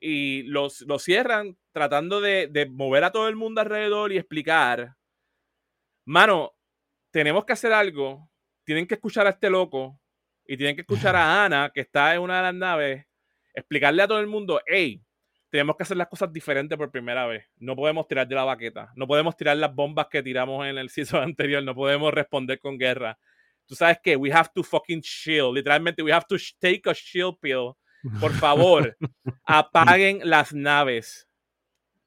Y los, lo cierran tratando de, de mover a todo el mundo alrededor y explicar. Mano, tenemos que hacer algo. Tienen que escuchar a este loco. Y tienen que escuchar a Ana, que está en una de las naves. Explicarle a todo el mundo, hey, tenemos que hacer las cosas diferentes por primera vez. No podemos tirar de la baqueta. No podemos tirar las bombas que tiramos en el [LAUGHS] season anterior. No podemos responder con guerra. Tú sabes que we have to fucking chill. Literalmente, we have to take a chill pill. Por favor, [LAUGHS] apaguen las naves.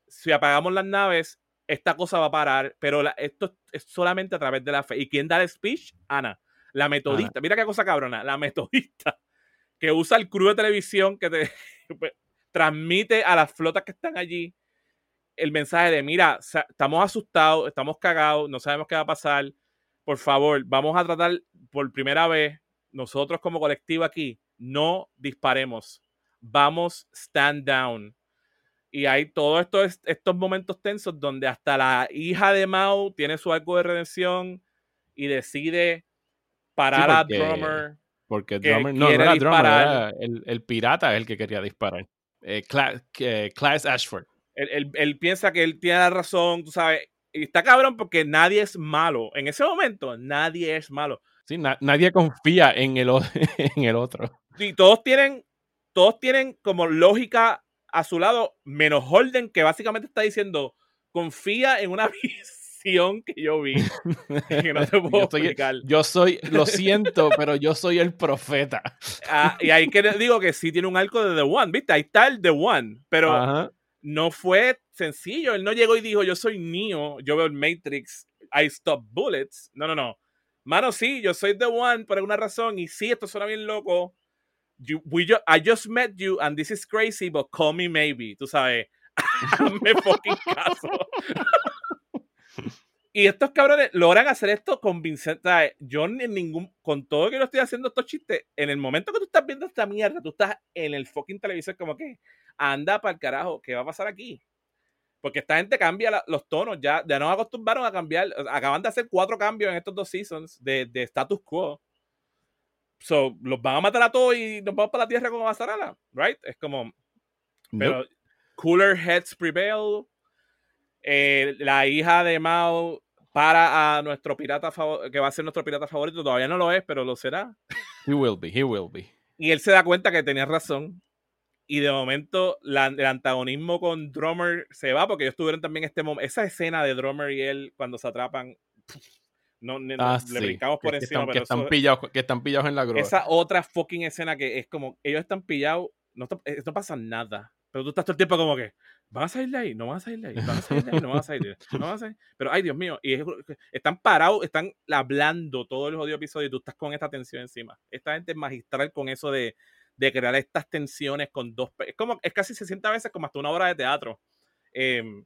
Si apagamos las naves, esta cosa va a parar. Pero la- esto es solamente a través de la fe. ¿Y quién da el speech? Ana, la metodista. Mira qué cosa cabrona. La metodista [LAUGHS] que usa el crew de televisión que te pues, transmite a las flotas que están allí el mensaje de, mira, estamos asustados, estamos cagados, no sabemos qué va a pasar. Por favor, vamos a tratar por primera vez, nosotros como colectivo aquí, no disparemos. Vamos stand down. Y hay todos estos, estos momentos tensos donde hasta la hija de Mao tiene su arco de redención y decide parar Sí, a Drummer. Porque que Drummer, no, era Drummer, disparar. era el, el pirata el que quería disparar. Eh, Cla- que- Claes Ashford. Él, él- él piensa que él tiene la razón, tú sabes. Y está cabrón porque nadie es malo. En ese momento, nadie es malo. Sí, na- nadie confía en el, o- [LAUGHS] en el otro. Y todos tienen, todos tienen como lógica a su lado, menos Holden, que básicamente está diciendo, confía en una [LAUGHS] visión que yo vi. [LAUGHS] Que no te puedo yo, soy, explicar. yo soy, lo siento, pero yo soy el profeta. [LAUGHS] Ah, y ahí que digo que sí tiene un arco de The One, ¿viste? Ahí está el The One, pero Ajá. no fue sencillo. Él no llegó y dijo, yo soy Neo, yo veo el Matrix, I stop bullets. No, no, no. Mano, sí, yo soy The One por alguna razón y sí, esto suena bien loco. You- we ju- I just met you and this is crazy, but call me maybe. Tú sabes, [LAUGHS] hazme fucking caso. Y estos cabrones logran hacer esto convincente. Yo en ningún, con todo que yo estoy haciendo estos chistes, en el momento que tú estás viendo esta mierda, tú estás en el fucking televisor como que, anda para el carajo, ¿qué va a pasar aquí? Porque esta gente cambia la- los tonos, ya, ya nos acostumbraron a cambiar, acaban de hacer cuatro cambios en estos dos seasons de, de status quo. So, los van a matar a todos y nos vamos para la tierra como Basarala, right? Es como, pero cooler heads prevail. Eh, la hija de Mao para a nuestro pirata favorito, que va a ser nuestro pirata favorito, todavía no lo es, pero lo será. He will be, he will be. Y él se da cuenta que tenía razón. Y de momento la- el antagonismo con Drummer se va porque ellos tuvieron también este momento, esa escena de Drummer y él cuando se atrapan. [LAUGHS] No, no- Ah, le sí, brincamos por que, encima, están, que están eso- pillados, que están pillados en la grúa. esa otra fucking escena que es como ellos están pillados, no, está- no pasa nada. Pero tú estás todo el tiempo como que, ¿van a salir de ahí? No van a salir de ahí, van a salir de ahí, no van a salir de ahí, no van a salir. [LAUGHS] Pero ay, Dios mío, y es- están parados, están hablando todo el jodido episodio y tú estás con esta tensión encima. Esta gente es magistral con eso de, de crear estas tensiones con dos. Es como, es casi 60 veces como hasta una obra de teatro. Em,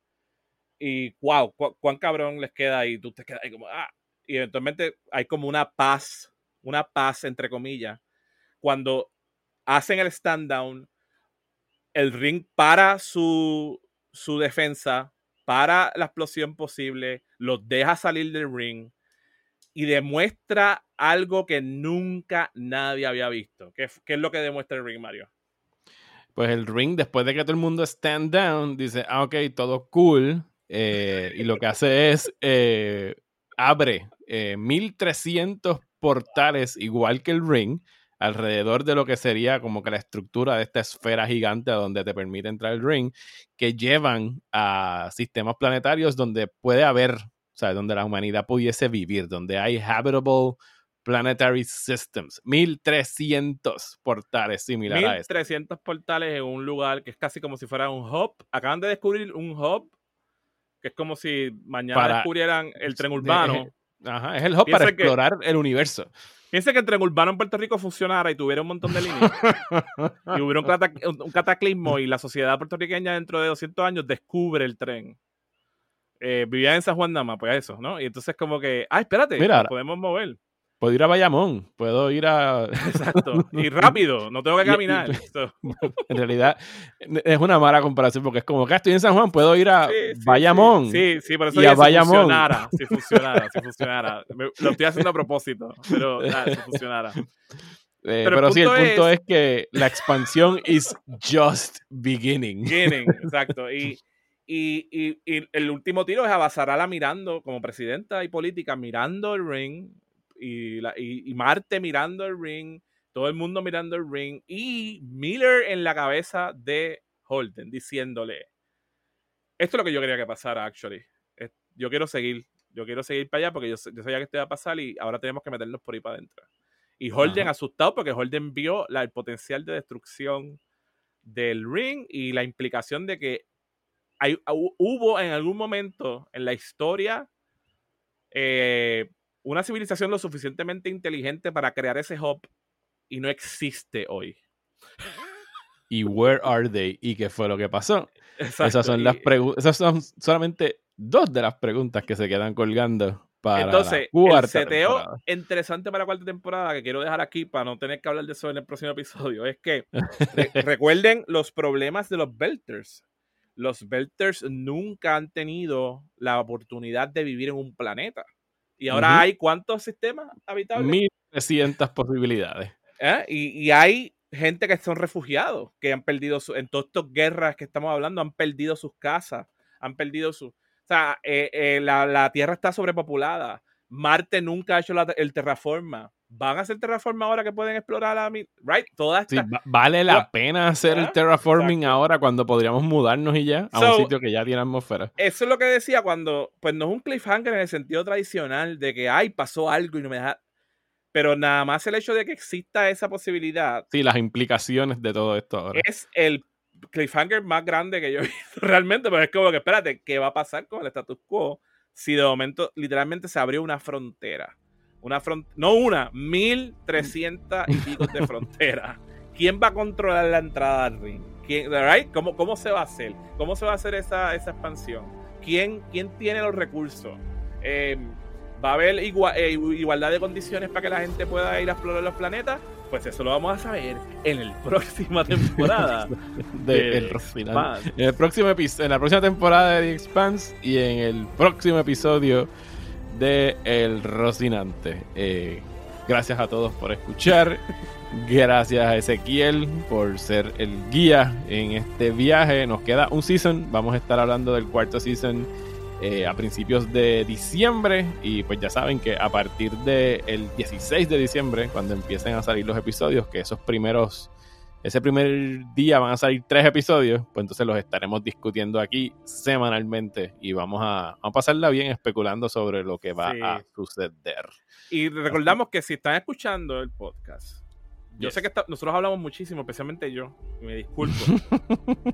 y wow, cu- cuán cabrón les queda ahí. Tú te quedas ahí como, ah. Y eventualmente hay como una paz, una paz entre comillas. Cuando hacen el stand down, el ring para su, su defensa, para la explosión posible, los deja salir del ring y demuestra algo que nunca nadie había visto. ¿Qué, qué es lo que demuestra el ring, Mario? Pues el ring, después de que todo el mundo stand down, dice, ah, ok, todo cool. eh, y lo que hace es, eh, abre eh, 1300 portales, igual que el ring, alrededor de lo que sería como que la estructura de esta esfera gigante donde te permite entrar el ring, que llevan a sistemas planetarios donde puede haber, o sea, donde la humanidad pudiese vivir, donde hay habitable planetary systems. 1300 portales similares este. 1300 portales en un lugar que es casi como si fuera un hub. Acaban de descubrir un hub que es como si mañana Para- descubrieran el tren urbano. Ajá, es el hub para que- explorar el universo. Piensa que el tren urbano en Puerto Rico funcionara y tuviera un montón de líneas. y hubiera un, cata- un- un cataclismo y la sociedad puertorriqueña dentro de 200 años descubre el tren. Eh, vivía en San Juan Dama, pues eso, ¿no? Y entonces como que, ah, espérate, Mira, podemos mover. Puedo ir a Bayamón, puedo ir a... [LAUGHS] Exacto. Y [LAUGHS] rápido, no tengo que caminar. So, [LAUGHS] en realidad es una mala comparación porque es como que estoy en San Juan, puedo ir a sí, sí, Bayamón. Sí, sí, por eso Y a si Bayamón. funcionara, si funcionara, si funcionara. Me- lo estoy haciendo a propósito, pero nada, si funcionara. Eh, Pero pero el sí, el punto punto es- es... que la expansión is just beginning. Beginning, exacto. Y, y, y, y el último tiro es a Basarala mirando, como presidenta y política, mirando el ring, y, la, y, y Marte mirando el ring, todo el mundo mirando el ring, y Miller en la cabeza de Holden, diciéndole, esto es lo que yo quería que pasara, actually. Yo quiero seguir, yo quiero seguir para allá porque yo, sabía que esto iba a pasar y ahora tenemos que meternos por ahí para adentro. Y Holden Ajá. asustado porque Holden vio la, el potencial de destrucción del ring y la implicación de que hay, hu- hubo en algún momento en la historia eh, una civilización lo suficientemente inteligente para crear ese hub y no existe hoy. ¿Y where are they? ¿Y qué fue lo que pasó? Exacto, Esas son las y- preguntas. Esas son solamente dos de las preguntas que se quedan colgando para Entonces, la el seteo temporada. interesante para la cuarta temporada que quiero dejar aquí para no tener que hablar de eso en el próximo episodio es que [LAUGHS] re- recuerden los problemas de los Belters. Los Belters nunca han tenido la oportunidad de vivir en un planeta. Y ahora hay cuántos sistemas habitables? 1300 posibilidades. ¿eh? Y, hay gente que son refugiados, que han perdido, su, en todas estas guerras que estamos hablando, han perdido sus casas, han perdido su... O sea, eh, eh, la, la, Tierra está sobrepopulada. Marte nunca ha hecho el terraforma van a hacer terraform ahora que pueden explorar la right toda esta vale la pena hacer el terraforming ahora cuando podríamos mudarnos y ya a un sitio que ya tiene atmósfera. eso es lo que decía cuando pues no es un cliffhanger en el sentido tradicional de que ay pasó algo y no me deja pero nada más el hecho de que exista esa posibilidad sí las implicaciones de todo esto ahora. es el cliffhanger más grande que yo he visto [LAUGHS] realmente porque es como que espérate qué va a pasar con el status quo si de momento literalmente se abrió una frontera una no una, 1300 y pico de [LAUGHS] frontera. ¿Quién va a controlar la entrada al ring? ¿Quién, right? ¿Cómo, ¿Cómo se va a hacer? ¿Cómo se va a hacer esa, esa expansión? ¿Quién, ¿Quién tiene los recursos? Em, ¿Va a haber eh, igualdad de condiciones para que la gente pueda ir a explorar los planetas? Pues eso lo vamos a saber en la próxima [LAUGHS] temporada de, el En, el próximo en la próxima temporada de The Expanse y en el próximo episodio de El Rocinante. Eh, gracias a todos por escuchar. Gracias a Ezequiel por ser el guía en este viaje. Nos queda un season. Vamos a estar hablando del cuarto season eh, a principios de diciembre. Y pues ya saben que a partir del 16 de diciembre, cuando empiecen a salir los episodios, que esos primeros ese primer día van a salir tres episodios, pues entonces los estaremos discutiendo aquí semanalmente y vamos a, pasarla bien especulando sobre lo que va a suceder. Y recordamos que si están escuchando el podcast, yo sé que nosotros hablamos muchísimo, especialmente yo, y me disculpo, [LAUGHS]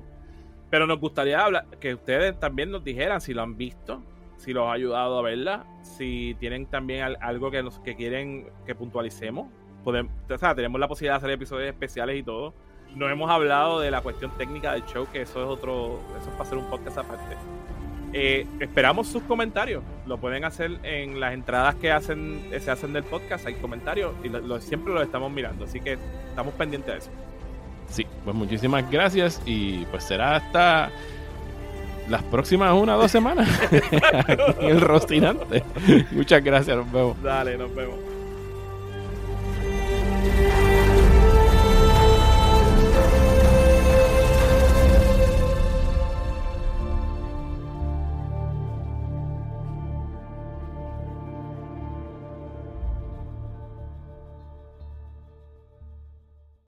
pero nos gustaría hablar, que ustedes también nos dijeran si lo han visto, si los ha ayudado a verla, si tienen también algo que, nos, que quieren que puntualicemos podemos, tenemos la posibilidad de hacer episodios especiales y todo. No hemos hablado de la cuestión técnica del show, que eso es otro, eso es para hacer un podcast aparte. Eh, esperamos sus comentarios. Lo pueden hacer en las entradas que hacen, se hacen del podcast. Hay comentarios y lo, siempre los estamos mirando. Así que estamos pendientes de eso. Sí, pues muchísimas gracias y pues será hasta las próximas una o dos semanas [LAUGHS] [LAUGHS] el rostinante. Muchas gracias, nos vemos. Dale, nos vemos.